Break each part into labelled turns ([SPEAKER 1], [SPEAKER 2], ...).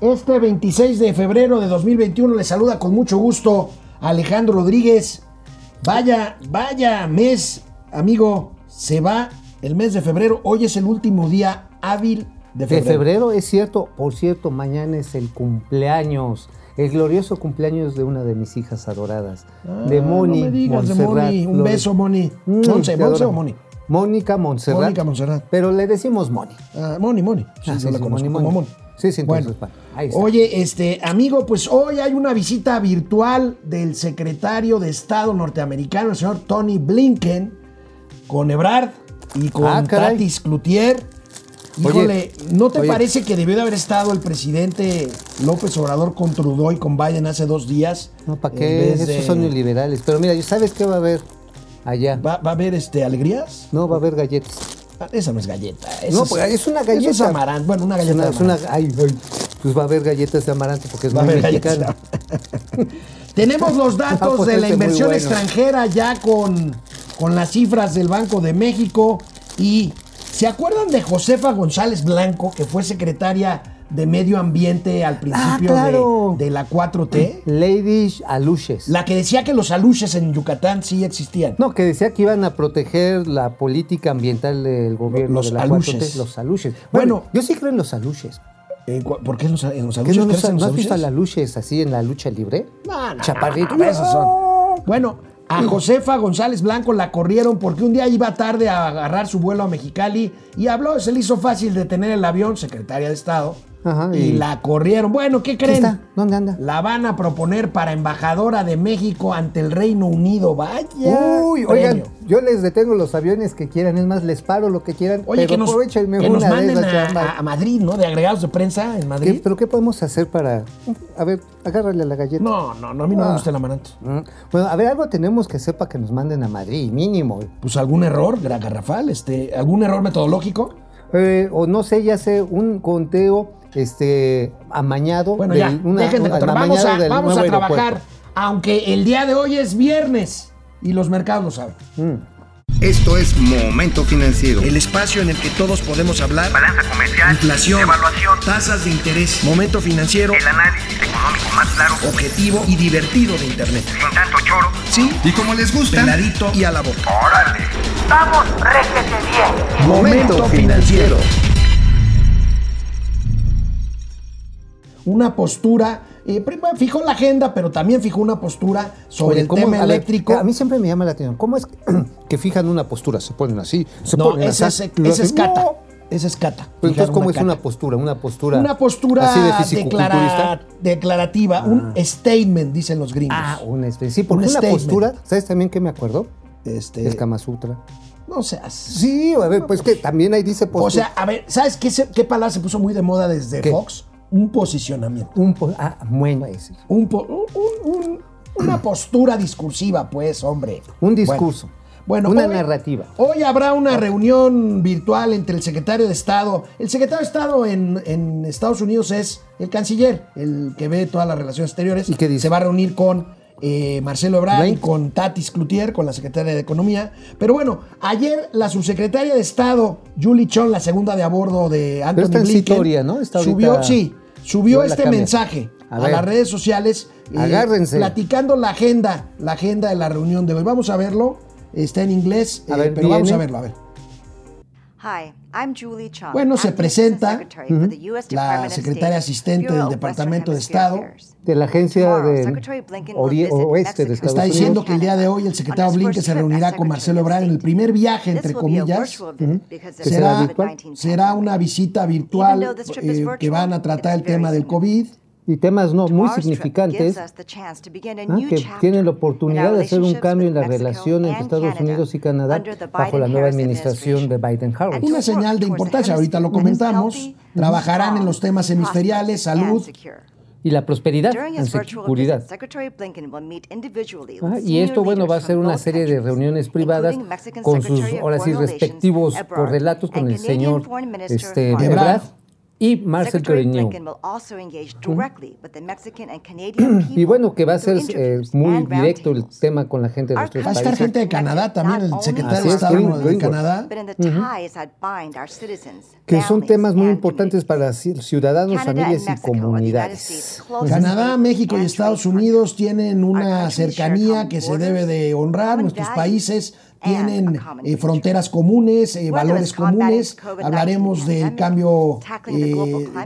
[SPEAKER 1] Este 26 de febrero de 2021 le saluda con mucho gusto Alejandro Rodríguez. Vaya, vaya mes, amigo, se va el mes de febrero. Hoy es el último día hábil de febrero.
[SPEAKER 2] De febrero es cierto, por cierto, mañana es el cumpleaños, el glorioso cumpleaños de una de mis hijas adoradas,
[SPEAKER 1] Ah,
[SPEAKER 2] de Moni.
[SPEAKER 1] no me digas de Moni. Un
[SPEAKER 2] Flores.
[SPEAKER 1] beso, Moni.
[SPEAKER 2] Mm,
[SPEAKER 1] Monse, Monse o Moni.
[SPEAKER 2] Mónica Montserrat.
[SPEAKER 1] Mónica Montserrat.
[SPEAKER 2] Pero le decimos Moni.
[SPEAKER 1] Ah, Moni, Moni. Sí,
[SPEAKER 2] Ah,
[SPEAKER 1] yo
[SPEAKER 2] sí,
[SPEAKER 1] la
[SPEAKER 2] sí,
[SPEAKER 1] conozco
[SPEAKER 2] Moni,
[SPEAKER 1] como
[SPEAKER 2] Moni.
[SPEAKER 1] Moni.
[SPEAKER 2] Sí, sí, entonces,
[SPEAKER 1] Bueno,
[SPEAKER 2] ahí está.
[SPEAKER 1] oye, este amigo, pues hoy hay una visita virtual del secretario de Estado norteamericano, el señor Tony Blinken, con Ebrard y con
[SPEAKER 2] Ah.
[SPEAKER 1] Tatis Cloutier.
[SPEAKER 2] Oye,
[SPEAKER 1] Híjole, ¿no te
[SPEAKER 2] oye.
[SPEAKER 1] parece que debió de haber estado el presidente López Obrador con Trudeau y con Biden hace dos días?
[SPEAKER 2] No, ¿para qué? Esos
[SPEAKER 1] de-
[SPEAKER 2] son neoliberales. Pero mira, ¿sabes qué va a haber allá?
[SPEAKER 1] ¿Va, va a haber este, alegrías?
[SPEAKER 2] No, va a haber galletas.
[SPEAKER 1] Ah, Esa no es galleta. esa
[SPEAKER 2] No, pues es una galleta.
[SPEAKER 1] Eso es amaranto. Bueno, una
[SPEAKER 2] Es
[SPEAKER 1] galleta
[SPEAKER 2] una,
[SPEAKER 1] de
[SPEAKER 2] es una-
[SPEAKER 1] amaranto.
[SPEAKER 2] ay, ay, pues va a haber galletas de amaranto porque es
[SPEAKER 1] Va
[SPEAKER 2] muy mexicano.
[SPEAKER 1] Tenemos los
[SPEAKER 2] Ah,
[SPEAKER 1] datos
[SPEAKER 2] pues
[SPEAKER 1] de la
[SPEAKER 2] ese muy
[SPEAKER 1] inversión
[SPEAKER 2] bueno.
[SPEAKER 1] extranjera ya con, con las cifras del Banco de México. Y ¿se acuerdan de Josefa González Blanco, que fue secretaria de Medio Ambiente al principio
[SPEAKER 2] Ah, claro.
[SPEAKER 1] de, de la 4T?
[SPEAKER 2] Lady Aluches.
[SPEAKER 1] La que decía que los aluches en Yucatán sí existían.
[SPEAKER 2] No, que decía que iban a proteger la política ambiental del gobierno
[SPEAKER 1] Los
[SPEAKER 2] de la
[SPEAKER 1] aluches.
[SPEAKER 2] 4T, los aluches.
[SPEAKER 1] Bueno.
[SPEAKER 2] Bueno, yo sí creo en los aluches.
[SPEAKER 1] Eh, ¿Por qué en los, en los
[SPEAKER 2] ¿Qué
[SPEAKER 1] aluches?
[SPEAKER 2] no,
[SPEAKER 1] ¿Crees
[SPEAKER 2] nos-
[SPEAKER 1] en los
[SPEAKER 2] ¿no has visto a las aluches así en la lucha libre?
[SPEAKER 1] No, no,
[SPEAKER 2] Chaparrito.
[SPEAKER 1] no, esos son. Bueno, a Josefa González Blanco la corrieron porque un día iba tarde a agarrar su vuelo a Mexicali y habló, se le hizo fácil detener el avión, secretaria de Estado,
[SPEAKER 2] Ajá,
[SPEAKER 1] y,
[SPEAKER 2] y-
[SPEAKER 1] la corrieron. Bueno, ¿qué
[SPEAKER 2] ¿Qué
[SPEAKER 1] creen?
[SPEAKER 2] está? ¿Dónde anda?
[SPEAKER 1] La van a proponer para embajadora de México ante el Reino Unido. Vaya.
[SPEAKER 2] Uy, oigan,
[SPEAKER 1] premio.
[SPEAKER 2] yo les detengo los aviones que quieran, es más, les paro lo que quieran,
[SPEAKER 1] Oye,
[SPEAKER 2] pero
[SPEAKER 1] que nos,
[SPEAKER 2] aprovechenme
[SPEAKER 1] que nos
[SPEAKER 2] una de
[SPEAKER 1] manden
[SPEAKER 2] esas
[SPEAKER 1] a, Madrid, ¿no? De agregados de prensa en
[SPEAKER 2] ¿Qué-
[SPEAKER 1] Madrid.
[SPEAKER 2] ¿Pero qué podemos hacer para...? A ver, agárrale a la galleta.
[SPEAKER 1] No, no, no, a mí no me
[SPEAKER 2] Ah.
[SPEAKER 1] gusta el amaranto.
[SPEAKER 2] Mm. Bueno, a ver, algo tenemos que hacer para que nos manden a Madrid, mínimo.
[SPEAKER 1] Pues algún error, garrafal, este, algún error metodológico.
[SPEAKER 2] Eh, o no sé, ya sé, un conteo este, amañado.
[SPEAKER 1] Bueno,
[SPEAKER 2] del-
[SPEAKER 1] ya,
[SPEAKER 2] una-
[SPEAKER 1] déjenme
[SPEAKER 2] un-
[SPEAKER 1] contar. Vamos a,
[SPEAKER 2] del
[SPEAKER 1] vamos a
[SPEAKER 2] nuevo
[SPEAKER 1] trabajar,
[SPEAKER 2] aeropuerto.
[SPEAKER 1] aunque el día de hoy es viernes y los mercados lo saben.
[SPEAKER 3] Esto es Momento Financiero.
[SPEAKER 1] El espacio en el que todos podemos hablar.
[SPEAKER 4] balanza comercial,
[SPEAKER 1] Inflación,
[SPEAKER 4] evaluación,
[SPEAKER 1] tasas de interés, momento financiero,
[SPEAKER 4] el análisis económico más claro,
[SPEAKER 1] objetivo y divertido de Internet.
[SPEAKER 4] sin tanto choro.
[SPEAKER 1] Sí,
[SPEAKER 3] Y como les gusta,
[SPEAKER 1] peladito y a la boca.
[SPEAKER 4] ¡Órale! ¡Vamos, réjete bien!
[SPEAKER 3] Momento Financiero.
[SPEAKER 1] Una postura, eh, primero fijó la agenda, pero también fijó una postura sobre
[SPEAKER 2] Oye,
[SPEAKER 1] el
[SPEAKER 2] ¿cómo-
[SPEAKER 1] tema eléctrico.
[SPEAKER 2] a mí siempre me llama la atención. ¿Cómo es que, fijan una postura? Se ponen así, se
[SPEAKER 1] no,
[SPEAKER 2] ponen
[SPEAKER 1] ese es,
[SPEAKER 2] así,
[SPEAKER 1] ese es cata.
[SPEAKER 2] ¡no!
[SPEAKER 1] Ese es cata.
[SPEAKER 2] Pero entonces, ¿cómo es
[SPEAKER 1] cata.
[SPEAKER 2] una postura? Una postura.
[SPEAKER 1] Una postura
[SPEAKER 2] así de
[SPEAKER 1] declara-
[SPEAKER 2] fisicoculturista.
[SPEAKER 1] declarativa, un statement, dicen los gringos.
[SPEAKER 2] Ah, una especie. Sí, porque
[SPEAKER 1] Un
[SPEAKER 2] una
[SPEAKER 1] statement.
[SPEAKER 2] postura, ¿sabes también qué me acuerdo?
[SPEAKER 1] este,
[SPEAKER 2] El Kama Sutra.
[SPEAKER 1] no seas.
[SPEAKER 2] Sí, a ver, pues que también ahí dice postura.
[SPEAKER 1] O sea, a ver, ¿sabes qué, qué palabra se puso muy de moda desde
[SPEAKER 2] ¿Qué?
[SPEAKER 1] Fox? Un posicionamiento.
[SPEAKER 2] un po- ah, bueno, ese.
[SPEAKER 1] Un po- un- un- un- una postura discursiva, pues, hombre.
[SPEAKER 2] Un discurso.
[SPEAKER 1] Bueno,
[SPEAKER 2] Una
[SPEAKER 1] hoy-
[SPEAKER 2] narrativa.
[SPEAKER 1] Hoy habrá una reunión virtual entre el secretario de Estado. El secretario de Estado en, en Estados Unidos es el canciller, el que ve todas las relaciones exteriores.
[SPEAKER 2] ¿Y qué dice?
[SPEAKER 1] Se va a reunir con eh, Marcelo Ebrard y con Tatis Cloutier, con la secretaria de Economía. Pero bueno, ayer la subsecretaria de Estado, Julie Chon, la segunda de a bordo de Anthony
[SPEAKER 2] está en
[SPEAKER 1] Blinken,
[SPEAKER 2] Citoria, ¿no? Está ahorita-
[SPEAKER 1] subió, sí, subió este mensaje
[SPEAKER 2] A
[SPEAKER 1] las redes sociales. eh,
[SPEAKER 2] Agárrense.
[SPEAKER 1] platicando la agenda, la agenda de la reunión de hoy. Vamos a verlo. Está en inglés,
[SPEAKER 2] A
[SPEAKER 1] eh,
[SPEAKER 2] ver,
[SPEAKER 1] pero vamos a verlo, a ver.
[SPEAKER 5] Hi, I'm Julie Chung.
[SPEAKER 1] Bueno, se presenta
[SPEAKER 5] Assistant Secretary for the US
[SPEAKER 1] la
[SPEAKER 5] Department of
[SPEAKER 1] secretaria asistente del Departamento de Estado.
[SPEAKER 2] De la agencia de oeste de. Estados
[SPEAKER 1] Está
[SPEAKER 2] Unidos.
[SPEAKER 1] diciendo que el día de hoy el secretario Blinken se reunirá con Marcelo Ebrard en el primer viaje, entre comillas.
[SPEAKER 2] Que será
[SPEAKER 1] Será,
[SPEAKER 2] virtual.
[SPEAKER 1] será una visita virtual eh, que van a tratar el tema del COVID.
[SPEAKER 2] y temas no muy significantes ah, que tienen la oportunidad de hacer un cambio en la relación entre Estados Unidos y Canadá bajo la nueva administración de Biden-Harris.
[SPEAKER 1] Una señal de importancia, ahorita lo comentamos. Trabajarán en los temas hemisferiales, salud.
[SPEAKER 2] Y la prosperidad en seguridad. Ah, y esto, bueno, va a ser una serie de reuniones privadas con sus, ahora sí, respectivos correlatos con el señor este,
[SPEAKER 1] Ebrard.
[SPEAKER 2] Y Marcel Perignon. y bueno, que va a ser eh, muy directo el tema con la gente de nuestros
[SPEAKER 1] países. Va a estar gente de Canadá también, el secretario de Estado de Canadá.
[SPEAKER 2] Que son temas muy importantes para ciudadanos, familias y comunidades.
[SPEAKER 1] Canadá, México y Estados Unidos tienen una cercanía que se debe de honrar. Nuestros países tienen eh, fronteras comunes, eh, valores comunes. Hablaremos del cambio eh,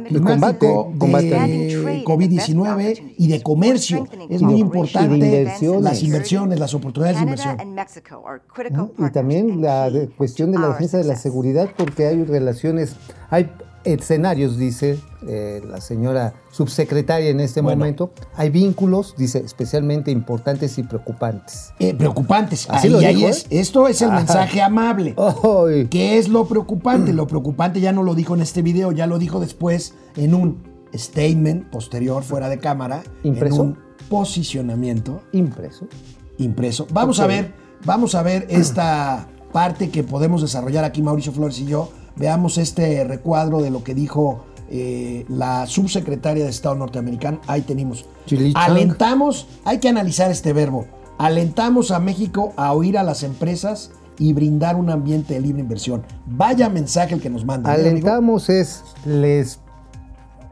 [SPEAKER 1] climático, de COVID-19 y de comercio. Es muy importante las inversiones, las oportunidades de inversión.
[SPEAKER 2] Y también la cuestión de la defensa de la seguridad, porque hay relaciones, hay escenarios, dice eh, la señora subsecretaria en este momento, hay vínculos, dice, especialmente importantes y preocupantes.
[SPEAKER 1] Eh, preocupantes. Así lo ahí es, esto es el mensaje amable. ¿Qué es lo preocupante? Lo preocupante ya no lo dijo en este video, ya lo dijo después en un statement posterior, fuera de cámara,
[SPEAKER 2] ¿Impreso? en un
[SPEAKER 1] posicionamiento.
[SPEAKER 2] Impreso.
[SPEAKER 1] Impreso. Vamos a ver, vamos a ver esta parte que podemos desarrollar aquí Mauricio Flores y yo Veamos este recuadro de lo que dijo eh, la subsecretaria de Estado norteamericano. Ahí tenemos. Alentamos, hay que analizar este verbo. Alentamos a México a oír a las empresas y brindar un ambiente de libre inversión. Vaya mensaje el que nos manda.
[SPEAKER 2] Alentamos es, les,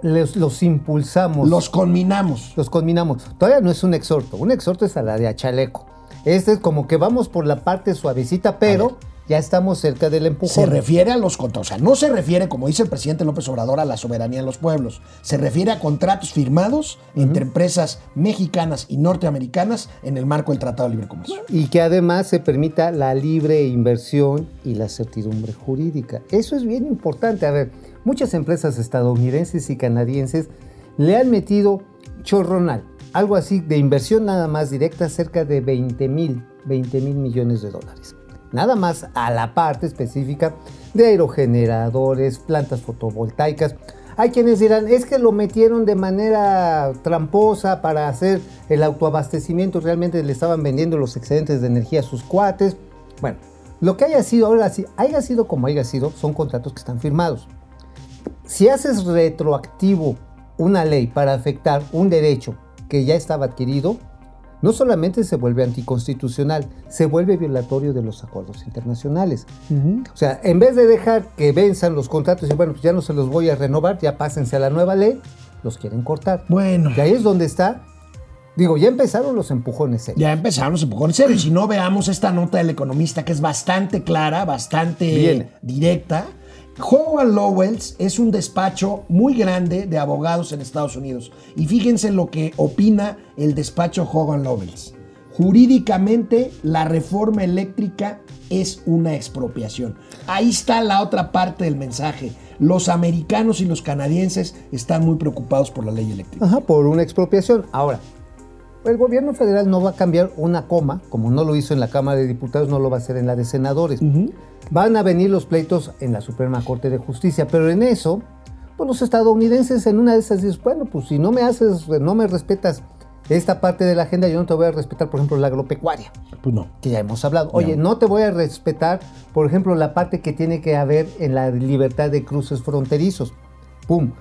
[SPEAKER 2] les, los impulsamos.
[SPEAKER 1] Los conminamos.
[SPEAKER 2] Los conminamos. Todavía no es un exhorto. Un exhorto es a la de Achaleco. Este es como que vamos por la parte suavecita, pero ya estamos cerca del empujón.
[SPEAKER 1] Se refiere a los contratos, o sea, no se refiere, como dice el presidente López Obrador, a la soberanía de los pueblos. Se refiere a contratos firmados entre empresas mexicanas y norteamericanas en el marco del Tratado de Libre Comercio.
[SPEAKER 2] Y que además se permita la libre inversión y la certidumbre jurídica. Eso es bien importante. A ver, muchas empresas estadounidenses y canadienses le han metido chorronal, algo así de inversión nada más directa, cerca de 20 mil, 20 mil millones de dólares nada más a la parte específica de aerogeneradores, plantas fotovoltaicas. Hay quienes dirán, es que lo metieron de manera tramposa para hacer el autoabastecimiento, realmente le estaban vendiendo los excedentes de energía a sus cuates. Bueno, lo que haya sido, ahora sí, haya sido como haya sido, son contratos que están firmados. Si haces retroactivo una ley para afectar un derecho que ya estaba adquirido, no solamente se vuelve anticonstitucional, se vuelve violatorio de los acuerdos internacionales. O sea, en vez de dejar que venzan los contratos y bueno, pues ya no se los voy a renovar, ya pásense a la nueva ley, los quieren cortar.
[SPEAKER 1] Bueno.
[SPEAKER 2] Y ahí es donde está. Digo, ya empezaron los empujones serios.
[SPEAKER 1] Ya empezaron los empujones serios. Si no veamos esta nota del economista que es bastante clara, bastante directa Hogan Lowells es un despacho muy grande de abogados en Estados Unidos. Y fíjense lo que opina el despacho Hogan Lowells. Jurídicamente, la reforma eléctrica es una expropiación. Ahí está la otra parte del mensaje. Los americanos y los canadienses están muy preocupados por la ley eléctrica.
[SPEAKER 2] Ajá, por una expropiación. Ahora, el gobierno federal no va a cambiar una coma, como no lo hizo en la Cámara de Diputados, no lo va a hacer en la de senadores. Van a venir los pleitos en la Suprema Corte de Justicia, pero en eso, pues los estadounidenses en una de esas dicen, bueno, pues si no me haces, no me respetas esta parte de la agenda, yo no te voy a respetar, por ejemplo, la agropecuaria.
[SPEAKER 1] Pues no.
[SPEAKER 2] Que ya hemos hablado. Oye, no te voy a respetar, por ejemplo, la parte que tiene que haber en la libertad de cruces fronterizos. ¡Pum!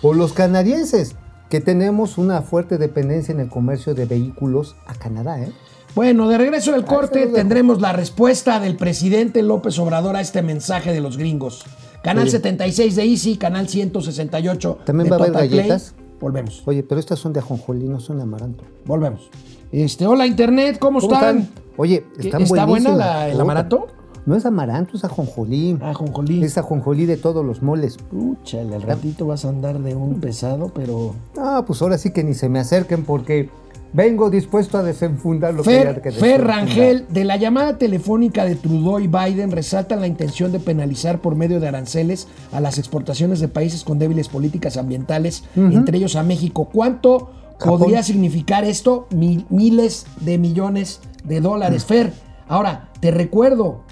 [SPEAKER 2] O los canadienses, que tenemos una fuerte dependencia en el comercio de vehículos a Canadá. ¿eh?
[SPEAKER 1] Bueno, de regreso del corte tendremos la respuesta del presidente López Obrador a este mensaje de los gringos. Canal 76 de Easy, canal 168
[SPEAKER 2] ¿También va a haber galletas?
[SPEAKER 1] Volvemos.
[SPEAKER 2] Oye, pero estas son de ajonjolí, no son de amaranto.
[SPEAKER 1] Volvemos. Este, hola Internet, ¿cómo, están?
[SPEAKER 2] Oye, están
[SPEAKER 1] ¿Está buena el amaranto?
[SPEAKER 2] No es amaranto, es ajonjolí.
[SPEAKER 1] Ajonjolí.
[SPEAKER 2] Es ajonjolí de todos los moles.
[SPEAKER 1] Púchale, al ratito vas a andar de un pesado, pero...
[SPEAKER 2] Ah, pues ahora sí que ni se me acerquen porque vengo dispuesto a desenfundar lo
[SPEAKER 1] Fer,
[SPEAKER 2] que
[SPEAKER 1] que Fer Rangel, de la llamada telefónica de Trudeau y Biden, resaltan la intención de penalizar por medio de aranceles a las exportaciones de países con débiles políticas ambientales, entre ellos a México. ¿Cuánto podría significar esto? miles de millones de dólares. Fer, ahora, te recuerdo,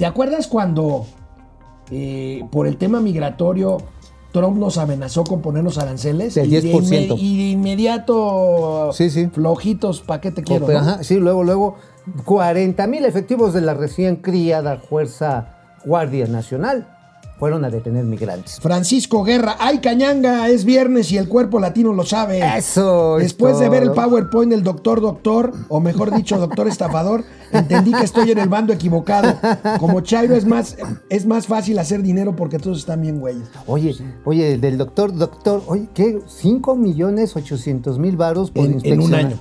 [SPEAKER 1] ¿Te acuerdas cuando eh, por el tema migratorio Trump nos amenazó con ponernos aranceles?
[SPEAKER 2] Del 10%.
[SPEAKER 1] Y de, inmediato
[SPEAKER 2] sí, sí.
[SPEAKER 1] flojitos, ¿para qué te quiero?
[SPEAKER 2] sí, luego, luego, 40 mil efectivos de la recién criada Fuerza Guardia Nacional. Fueron a detener migrantes.
[SPEAKER 1] Francisco Guerra, ay cañanga, es viernes y el cuerpo latino lo sabe.
[SPEAKER 2] Eso es
[SPEAKER 1] Después de ver el. PowerPoint del doctor doctor, o mejor dicho, doctor estafador, entendí que estoy en el bando equivocado. Como Chairo es más, es más fácil hacer dinero porque todos están bien güeyes.
[SPEAKER 2] Oye, oye, del doctor, doctor, oye, ¿qué? 5 millones 800 mil varos por
[SPEAKER 1] En- en un año.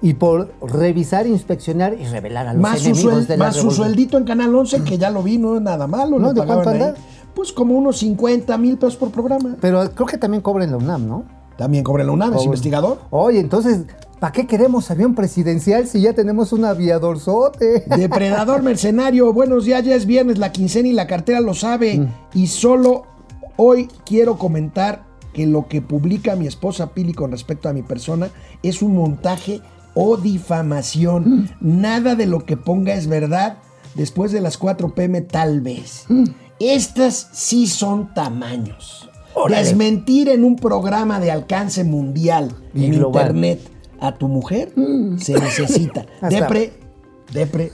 [SPEAKER 2] Y por revisar, inspeccionar y revelar a los
[SPEAKER 1] Más, su,
[SPEAKER 2] enemigos
[SPEAKER 1] suel-
[SPEAKER 2] de la
[SPEAKER 1] más su sueldito en Canal 11, que ya lo vi, no es nada malo.
[SPEAKER 2] ¿No? ¿De cuánto anda?
[SPEAKER 1] Pues como unos 50 mil pesos por programa.
[SPEAKER 2] Pero creo que también cobra en la UNAM, ¿no?
[SPEAKER 1] También cobra la UNAM, es investigador.
[SPEAKER 2] Oye, entonces, ¿para qué queremos avión presidencial si ya tenemos un aviadorzote?
[SPEAKER 1] Depredador mercenario, buenos días, ya es viernes, la quincena y la cartera lo sabe.
[SPEAKER 2] Mm.
[SPEAKER 1] Y solo hoy quiero comentar que lo que publica mi esposa Pili con respecto a mi persona es un montaje o difamación.
[SPEAKER 2] Mm.
[SPEAKER 1] Nada de lo que ponga es verdad. Después de las 4 pm tal vez.
[SPEAKER 2] Mm.
[SPEAKER 1] Estas sí son tamaños.
[SPEAKER 2] Órale.
[SPEAKER 1] Desmentir en un programa de alcance mundial
[SPEAKER 2] Y
[SPEAKER 1] en
[SPEAKER 2] global.
[SPEAKER 1] internet a tu mujer se necesita. Depre, depre.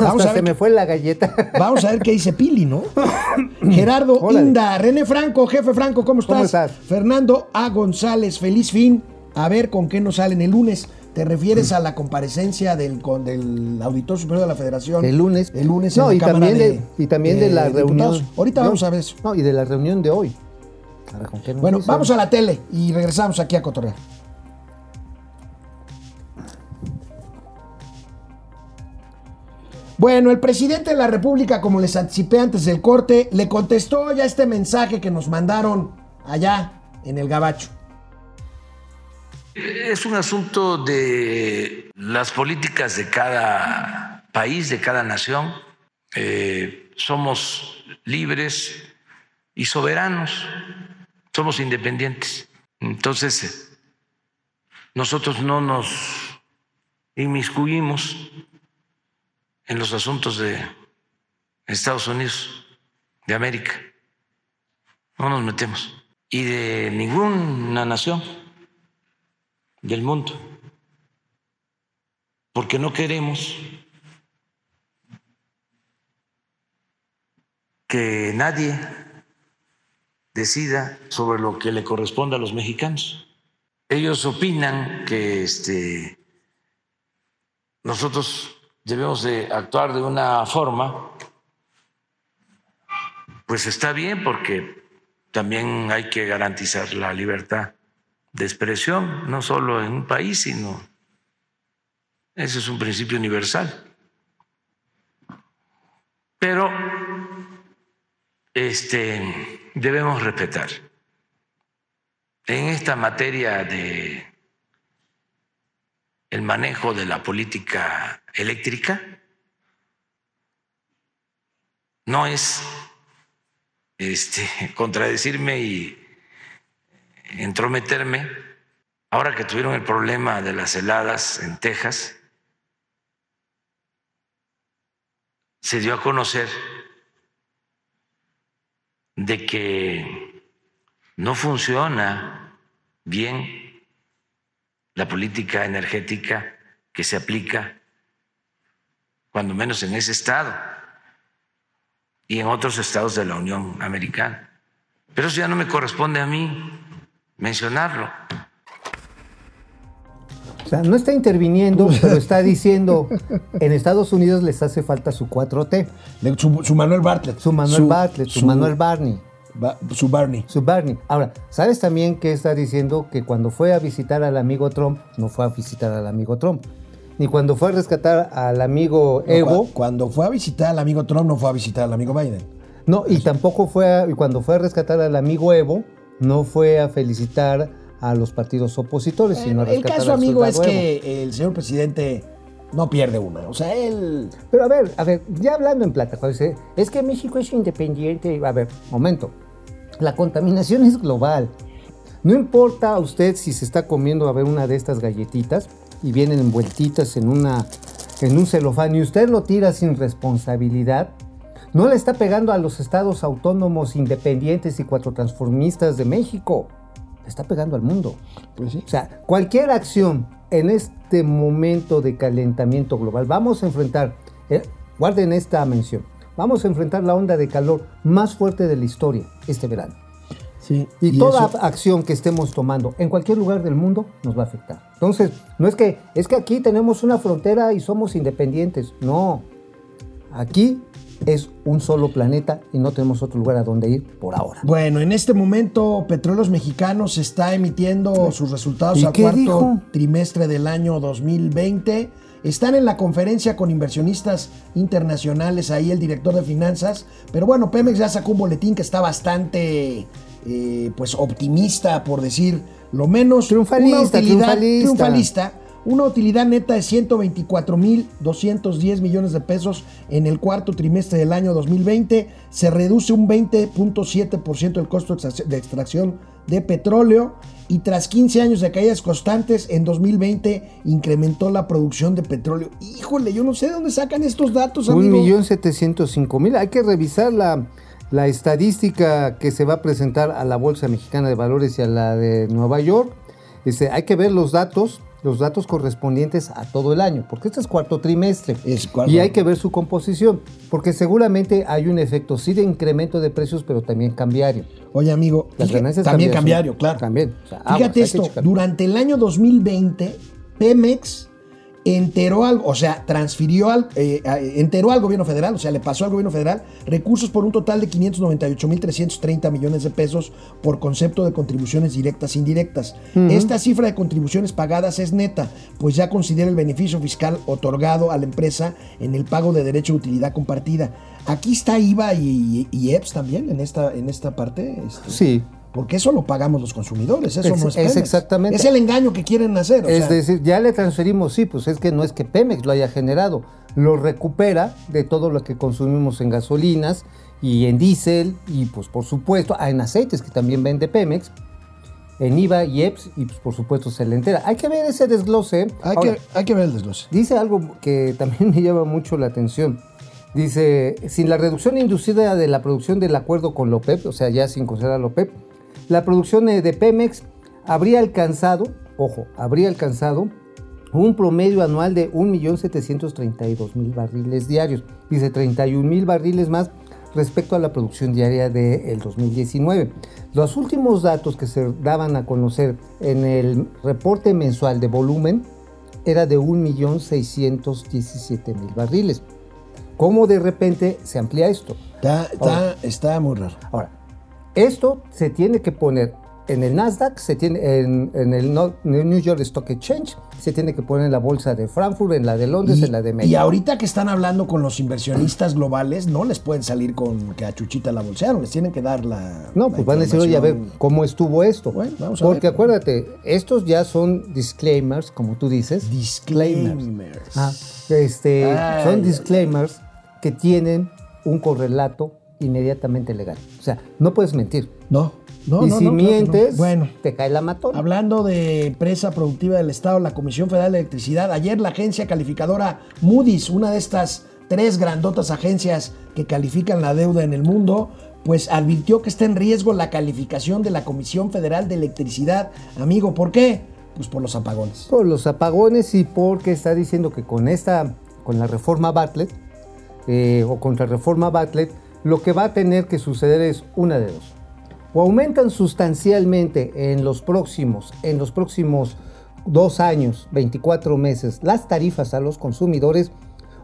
[SPEAKER 1] Vamos
[SPEAKER 2] Hasta
[SPEAKER 1] a
[SPEAKER 2] se
[SPEAKER 1] ver
[SPEAKER 2] me fue la galleta.
[SPEAKER 1] Vamos a ver qué dice Pili, ¿no? Gerardo
[SPEAKER 2] Órale.
[SPEAKER 1] Inda, René Franco, jefe Franco, ¿cómo estás?
[SPEAKER 2] ¿Cómo estás?
[SPEAKER 1] Fernando A. González, feliz fin. A ver con qué nos salen el lunes. ¿Te refieres a la comparecencia del, con- del Auditor Superior de la Federación?
[SPEAKER 2] El lunes.
[SPEAKER 1] El lunes
[SPEAKER 2] No,
[SPEAKER 1] en la
[SPEAKER 2] y también de,
[SPEAKER 1] de-
[SPEAKER 2] y también de, la
[SPEAKER 1] diputados.
[SPEAKER 2] reunión.
[SPEAKER 1] Ahorita
[SPEAKER 2] No,
[SPEAKER 1] vamos a ver eso.
[SPEAKER 2] No, y de la reunión de hoy. Ahora, ¿con qué nos
[SPEAKER 1] Bueno, vamos a la tele y regresamos aquí a Cotorrear. Bueno, el presidente de la República, como les anticipé antes del corte, le contestó ya este mensaje que nos mandaron allá en el Gabacho.
[SPEAKER 6] Es un asunto de las políticas de cada país, de cada nación. Eh, somos libres y soberanos, somos independientes. Entonces, nosotros no nos inmiscuimos en los asuntos de Estados Unidos de América. No nos metemos. Y de ninguna nación del mundo, porque no queremos que nadie decida sobre lo que le corresponde a los mexicanos. Ellos opinan que este, nosotros debemos de actuar de una forma, pues está bien porque también hay que garantizar la libertad de expresión, no solo en un país, sino ese es un principio universal. Pero este, debemos respetar. En esta materia de el manejo de la política eléctrica, no es este, contradecirme y entrometerme. Ahora que tuvieron el problema de las heladas en Texas, se dio a conocer de que no funciona bien la política energética que se aplica, cuando menos en ese estado y en otros estados de la Unión Americana. Pero eso ya no me corresponde a mí mencionarlo.
[SPEAKER 2] O sea, no está interviniendo, pero está diciendo, en Estados Unidos les hace falta su 4T,
[SPEAKER 1] De- Su, su Manuel Bartlett.
[SPEAKER 2] su Manuel Bartlett, su, Manuel Barney,
[SPEAKER 1] Ba- su Barney.
[SPEAKER 2] su Barney. Ahora, ¿sabes también que está diciendo que cuando fue a visitar al amigo Trump, no fue a visitar al amigo Trump? Ni cuando fue a rescatar al amigo Evo,
[SPEAKER 1] Cu- Cuando fue a visitar al amigo Trump, no fue a visitar al amigo Biden.
[SPEAKER 2] no, y tampoco fue a, y cuando fue a rescatar al amigo Evo, no fue a felicitar a los partidos opositores, sino a
[SPEAKER 1] el caso, amigo, es que el señor presidente no pierde una. O sea, él.
[SPEAKER 2] Pero a ver, a ver, ya hablando en plata, es que México es independiente. A ver, momento. La contaminación es global. No importa a usted si se está comiendo a ver una de estas galletitas y vienen envueltitas en una en un celofán y usted lo tira sin responsabilidad, no le está pegando a los estados autónomos independientes y cuatro transformistas de México. Le está pegando al mundo.
[SPEAKER 1] Pues sí.
[SPEAKER 2] O sea, cualquier acción en este momento de calentamiento global, vamos a enfrentar, eh, guarden esta mención, vamos a enfrentar la onda de calor más fuerte de la historia este verano.
[SPEAKER 1] Sí.
[SPEAKER 2] Y, toda
[SPEAKER 1] eso-
[SPEAKER 2] acción que estemos tomando en cualquier lugar del mundo nos va a afectar. Entonces, no es que es que aquí tenemos una frontera y somos independientes. No. Aquí es un solo planeta y no tenemos otro lugar a donde ir por ahora.
[SPEAKER 1] Bueno, en este momento Petróleos Mexicanos está emitiendo sus resultados
[SPEAKER 2] ¿Y
[SPEAKER 1] al cuarto
[SPEAKER 2] dijo?
[SPEAKER 1] trimestre del año 2020. Están en la conferencia con inversionistas internacionales, ahí el director de finanzas. Pero bueno, Pemex ya sacó un boletín que está bastante eh, pues optimista, por decir lo menos.
[SPEAKER 2] Triunfalista,
[SPEAKER 1] Una utilidad-
[SPEAKER 2] triunfalista.
[SPEAKER 1] triunfalista. Una utilidad neta de 124.210 millones de pesos en el cuarto trimestre del año 2020. Se reduce un 20.7% el costo de extrac- de extracción de petróleo. Y tras 15 años de caídas constantes, en 2020 incrementó la producción de petróleo. Híjole, yo no sé de dónde sacan estos datos,
[SPEAKER 2] Un
[SPEAKER 1] amigo.
[SPEAKER 2] millón setecientos cinco mil. Hay que revisar la, la estadística que se va a presentar a la Bolsa Mexicana de Valores y a la de Nueva York. Este, hay que ver los datos, los datos correspondientes a todo el año, porque este es cuarto trimestre.
[SPEAKER 1] Es cuarto.
[SPEAKER 2] Y hay que ver su composición, porque seguramente hay un efecto sí de incremento de precios, pero también cambiario.
[SPEAKER 1] Oye, amigo,
[SPEAKER 2] Las
[SPEAKER 1] fíjate-
[SPEAKER 2] ganancias
[SPEAKER 1] también cambiario, claro.
[SPEAKER 2] También, o sea, aguas, hay
[SPEAKER 1] Fíjate esto, durante el año 2020, Pemex enteró al, o sea, transfirió al, eh, enteró al gobierno federal, o sea, le pasó al gobierno federal recursos por un total de 598.330 millones de pesos por concepto de contribuciones directas e indirectas. Esta cifra de contribuciones pagadas es neta, pues ya considera el beneficio fiscal otorgado a la empresa en el pago de derecho de utilidad compartida. Aquí está IVA y, y- y EPS también en esta, en esta parte. este,
[SPEAKER 2] Sí.
[SPEAKER 1] Porque eso lo pagamos los consumidores, eso
[SPEAKER 2] Es-
[SPEAKER 1] no es
[SPEAKER 2] es
[SPEAKER 1] Pemex.
[SPEAKER 2] exactamente.
[SPEAKER 1] Es el engaño que quieren hacer. o
[SPEAKER 2] Es
[SPEAKER 1] sea,
[SPEAKER 2] decir, ya le transferimos, sí, pues es que no es que Pemex lo haya generado, lo recupera de todo lo que consumimos en gasolinas y en diésel y pues por supuesto en aceites que también vende Pemex, en IVA y EPS y pues por supuesto se le entera. Hay que ver ese desglose.
[SPEAKER 1] hay,
[SPEAKER 2] Ahora,
[SPEAKER 1] que, hay que ver el desglose.
[SPEAKER 2] Dice algo que también me llama mucho la atención. Dice, sin la reducción inducida de la producción del acuerdo con la OPEP, o sea, ya sin considerar la OPEP, la producción de Pemex habría alcanzado, ojo, habría alcanzado un promedio anual de 1.732.000 barriles diarios. Dice 31.000 barriles más respecto a la producción diaria del 2019. Los últimos datos que se daban a conocer en el reporte mensual de volumen era de 1.617.000 barriles. ¿Cómo de repente se amplía esto?
[SPEAKER 1] Está, está, está muy raro.
[SPEAKER 2] Ahora, esto se tiene que poner en el Nasdaq, se tiene en, en el No- New York Stock Exchange, se tiene que poner en la bolsa de Frankfurt, en la de Londres,
[SPEAKER 1] Y,
[SPEAKER 2] en la de
[SPEAKER 1] y
[SPEAKER 2] México.
[SPEAKER 1] ahorita que están hablando con los inversionistas globales, no les pueden salir con que a Chuchita la bolsearon, les tienen que dar la.
[SPEAKER 2] No,
[SPEAKER 1] la
[SPEAKER 2] pues van a decir, oye, a ver. ¿cómo estuvo esto?
[SPEAKER 1] Bueno, vamos a
[SPEAKER 2] Porque
[SPEAKER 1] ver.
[SPEAKER 2] acuérdate, estos ya son disclaimers, como tú dices.
[SPEAKER 1] Disclaimers.
[SPEAKER 2] Ah, este,
[SPEAKER 1] Ay,
[SPEAKER 2] son disclaimers que tienen un correlato inmediatamente legal. O sea, no puedes mentir.
[SPEAKER 1] No, no,
[SPEAKER 2] y
[SPEAKER 1] no.
[SPEAKER 2] si
[SPEAKER 1] no, claro
[SPEAKER 2] mientes,
[SPEAKER 1] Bueno.
[SPEAKER 2] te cae la matona.
[SPEAKER 1] Hablando de empresa productiva del Estado, la Comisión Federal de Electricidad, ayer la agencia calificadora Moody's, una de estas tres grandotas agencias que califican la deuda en el mundo, pues advirtió que está en riesgo la calificación de la Comisión Federal de Electricidad. Amigo, ¿por qué? Pues por los apagones.
[SPEAKER 2] Por los apagones y porque está diciendo que con esta, con la reforma Bartlett, eh, o contra reforma Bartlett, lo que va a tener que suceder es una de dos. O aumentan sustancialmente en los próximos, en los próximos dos años, 24 meses, las tarifas a los consumidores,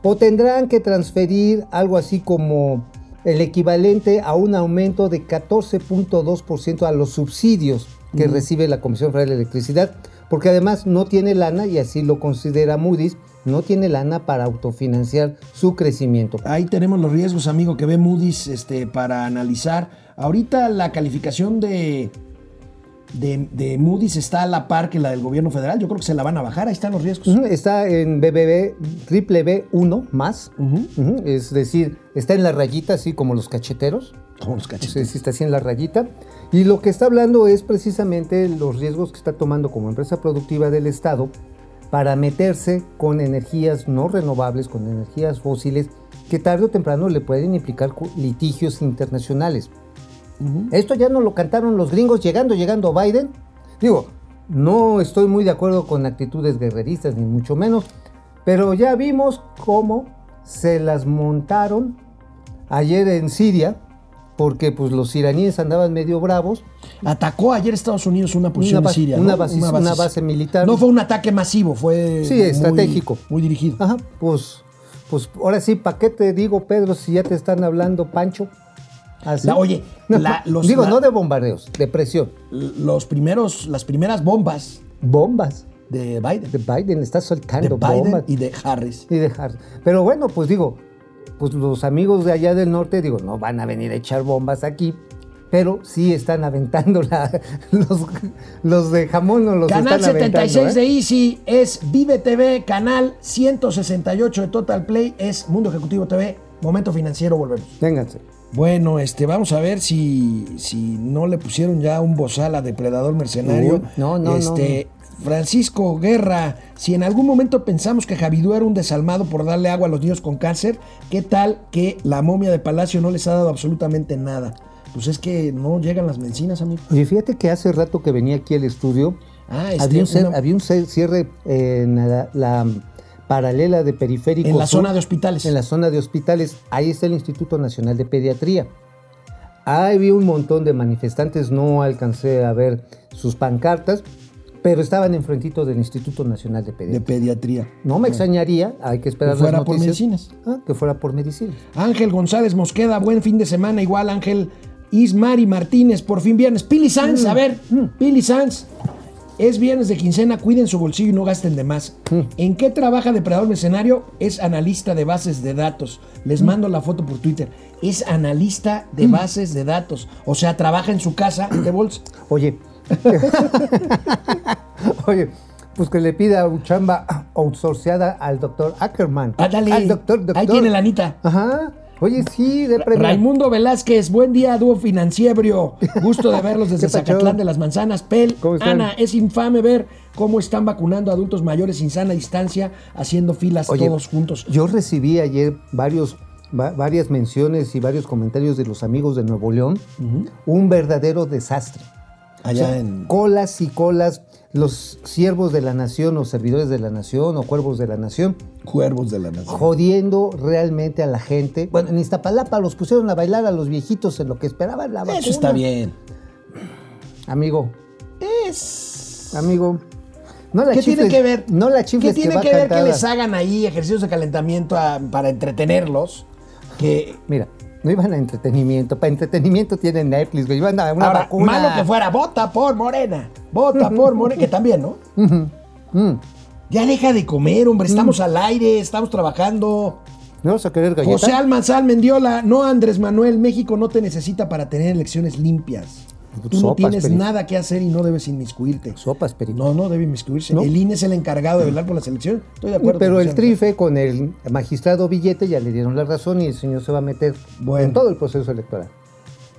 [SPEAKER 2] o tendrán que transferir algo así como el equivalente a un aumento de 14.2% a los subsidios que recibe la Comisión Federal de Electricidad, porque además no tiene lana, y así lo considera Moody's, no tiene lana para autofinanciar su crecimiento.
[SPEAKER 1] Ahí tenemos los riesgos, amigo, que ve Moody's este, para analizar. Ahorita la calificación de, de, de Moody's está a la par que la del gobierno federal. Yo creo que se la van a bajar. Ahí están los riesgos.
[SPEAKER 2] Está en BBB, triple B1 más, es decir, está en la rayita, así como los cacheteros.
[SPEAKER 1] Como los cachetes.
[SPEAKER 2] Sí, sí, está así en la rayita. Y lo que está hablando es precisamente los riesgos que está tomando como empresa productiva del Estado para meterse con energías no renovables, con energías fósiles, que tarde o temprano le pueden implicar litigios internacionales. Esto ya no lo cantaron los gringos llegando, llegando Biden. Digo, no estoy muy de acuerdo con actitudes guerreristas, ni mucho menos, pero ya vimos cómo se las montaron ayer en Siria, porque pues los iraníes andaban medio bravos.
[SPEAKER 1] Atacó ayer Estados Unidos una posición
[SPEAKER 2] Una
[SPEAKER 1] en Siria.
[SPEAKER 2] una base- una base militar.
[SPEAKER 1] No fue un ataque masivo, fue.
[SPEAKER 2] Sí,
[SPEAKER 1] muy-
[SPEAKER 2] estratégico.
[SPEAKER 1] Muy dirigido.
[SPEAKER 2] Ajá, pues, pues ahora sí, ¿para qué te digo, Pedro, si ya te están hablando, Pancho? Así.
[SPEAKER 1] La- oye, la- los-
[SPEAKER 2] digo,
[SPEAKER 1] la-
[SPEAKER 2] no de bombardeos, de presión.
[SPEAKER 1] Los primeros, las primeras bombas
[SPEAKER 2] Bombas.
[SPEAKER 1] de Biden.
[SPEAKER 2] De Biden está
[SPEAKER 1] De
[SPEAKER 2] soltando
[SPEAKER 1] Biden
[SPEAKER 2] bombas.
[SPEAKER 1] y de Harris.
[SPEAKER 2] y dejar. Pero bueno, pues digo, pues los amigos de allá del norte, digo, no van a venir a echar bombas aquí, pero sí están aventando la, los, los de jamón o los
[SPEAKER 1] Canal
[SPEAKER 2] están aventando,
[SPEAKER 1] 76
[SPEAKER 2] ¿eh?
[SPEAKER 1] de Easy es Vive TV, canal 168 de Total Play es Mundo Ejecutivo TV. Momento financiero, volvemos.
[SPEAKER 2] Vénganse.
[SPEAKER 1] Bueno, este, vamos a ver si, si no le pusieron ya un bozal a Depredador Mercenario.
[SPEAKER 2] Uy, no, no,
[SPEAKER 1] este, Francisco Guerra, si en algún momento pensamos que Javidú era un desalmado por darle agua a los niños con cáncer, ¿qué tal que la momia de Palacio no les ha dado absolutamente nada? Pues es que no llegan las medicinas, amigo.
[SPEAKER 2] Oye, fíjate que hace rato que venía aquí al estudio,
[SPEAKER 1] Ah, este,
[SPEAKER 2] había, un cer-
[SPEAKER 1] una-
[SPEAKER 2] había un cer- cierre en la, la paralela de periférico.
[SPEAKER 1] En la
[SPEAKER 2] sur,
[SPEAKER 1] zona de hospitales.
[SPEAKER 2] En la zona de hospitales. Ahí está el Instituto Nacional de Pediatría. Ahí había un montón de manifestantes, no alcancé a ver sus pancartas, pero estaban enfrentito del Instituto Nacional de
[SPEAKER 1] de
[SPEAKER 2] Pediatría.
[SPEAKER 1] pediatría.
[SPEAKER 2] no me extrañaría, hay que esperar
[SPEAKER 1] Que fuera
[SPEAKER 2] las
[SPEAKER 1] por medicinas.
[SPEAKER 2] Ah, que fuera por medicinas.
[SPEAKER 1] Ángel González Mosqueda, buen fin de semana. Igual Ángel Ismari Martínez, por fin viernes. Pili Sanz,
[SPEAKER 2] Mm.
[SPEAKER 1] a ver, Pili Sanz. Es viernes de quincena, cuiden su bolsillo y no gasten de más.
[SPEAKER 2] Mm.
[SPEAKER 1] ¿En qué trabaja Depredador Mercenario? Es analista de bases de datos. Les
[SPEAKER 2] Mm.
[SPEAKER 1] mando la foto por Twitter. Es analista de bases de datos. O sea, trabaja en su casa de bolsa.
[SPEAKER 2] Oye. Oye, pues que le pida un chamba outsourceada al doctor Ackerman.
[SPEAKER 1] Ándale.
[SPEAKER 2] Al doctor, doctor.
[SPEAKER 1] Ahí tiene la Anita.
[SPEAKER 2] Ajá. Oye, sí, de premio.
[SPEAKER 1] Raimundo Velázquez, buen día, dúo financiero. Gusto de verlos desde. Zacatlán de las Manzanas. Pel. Ana, es infame ver cómo están vacunando a adultos mayores sin sana distancia, haciendo filas
[SPEAKER 2] Oye,
[SPEAKER 1] todos juntos.
[SPEAKER 2] Yo recibí ayer varios, va- varias menciones y varios comentarios de los amigos de Nuevo León. Un verdadero desastre.
[SPEAKER 1] Allá
[SPEAKER 2] O sea,
[SPEAKER 1] en.
[SPEAKER 2] Colas y colas, los siervos de la nación o servidores de la nación o cuervos de la nación,
[SPEAKER 1] Cuervos de la Nación.
[SPEAKER 2] jodiendo realmente a la gente. Bueno, en Iztapalapa los pusieron a bailar a los viejitos en lo que esperaban la vacuna.
[SPEAKER 1] Eso está bien.
[SPEAKER 2] Amigo,
[SPEAKER 1] Es.
[SPEAKER 2] amigo. No la
[SPEAKER 1] ¿Qué tiene que ver?
[SPEAKER 2] No la
[SPEAKER 1] ¿Qué
[SPEAKER 2] que
[SPEAKER 1] tiene
[SPEAKER 2] va
[SPEAKER 1] que ver que les hagan ahí ejercicios de calentamiento a- para entretenerlos? Que.
[SPEAKER 2] Mira, no iban a entretenimiento. Para entretenimiento tienen Netflix, güey. Iban a una
[SPEAKER 1] Ahora,
[SPEAKER 2] vacuna.
[SPEAKER 1] malo que fuera, vota por Morena. Vota por Morena. Que también, ¿no?
[SPEAKER 2] Mm.
[SPEAKER 1] Ya deja de comer, hombre. Estamos al aire, estamos trabajando.
[SPEAKER 2] ¿No vas a querer galleta?
[SPEAKER 1] José Almanzal Mendiola, no Andrés Manuel, México no te necesita para tener elecciones limpias. Tú no tienes nada que hacer y no debes inmiscuirte.
[SPEAKER 2] Sopas, Perico.
[SPEAKER 1] No, no debe inmiscuirse.
[SPEAKER 2] ¿No?
[SPEAKER 1] El INE es el encargado de velar por las elecciones. Estoy de acuerdo.
[SPEAKER 2] Pero el trife con el magistrado Billete ya le dieron la razón y el señor se va a meter
[SPEAKER 1] Bueno.
[SPEAKER 2] en todo el proceso electoral.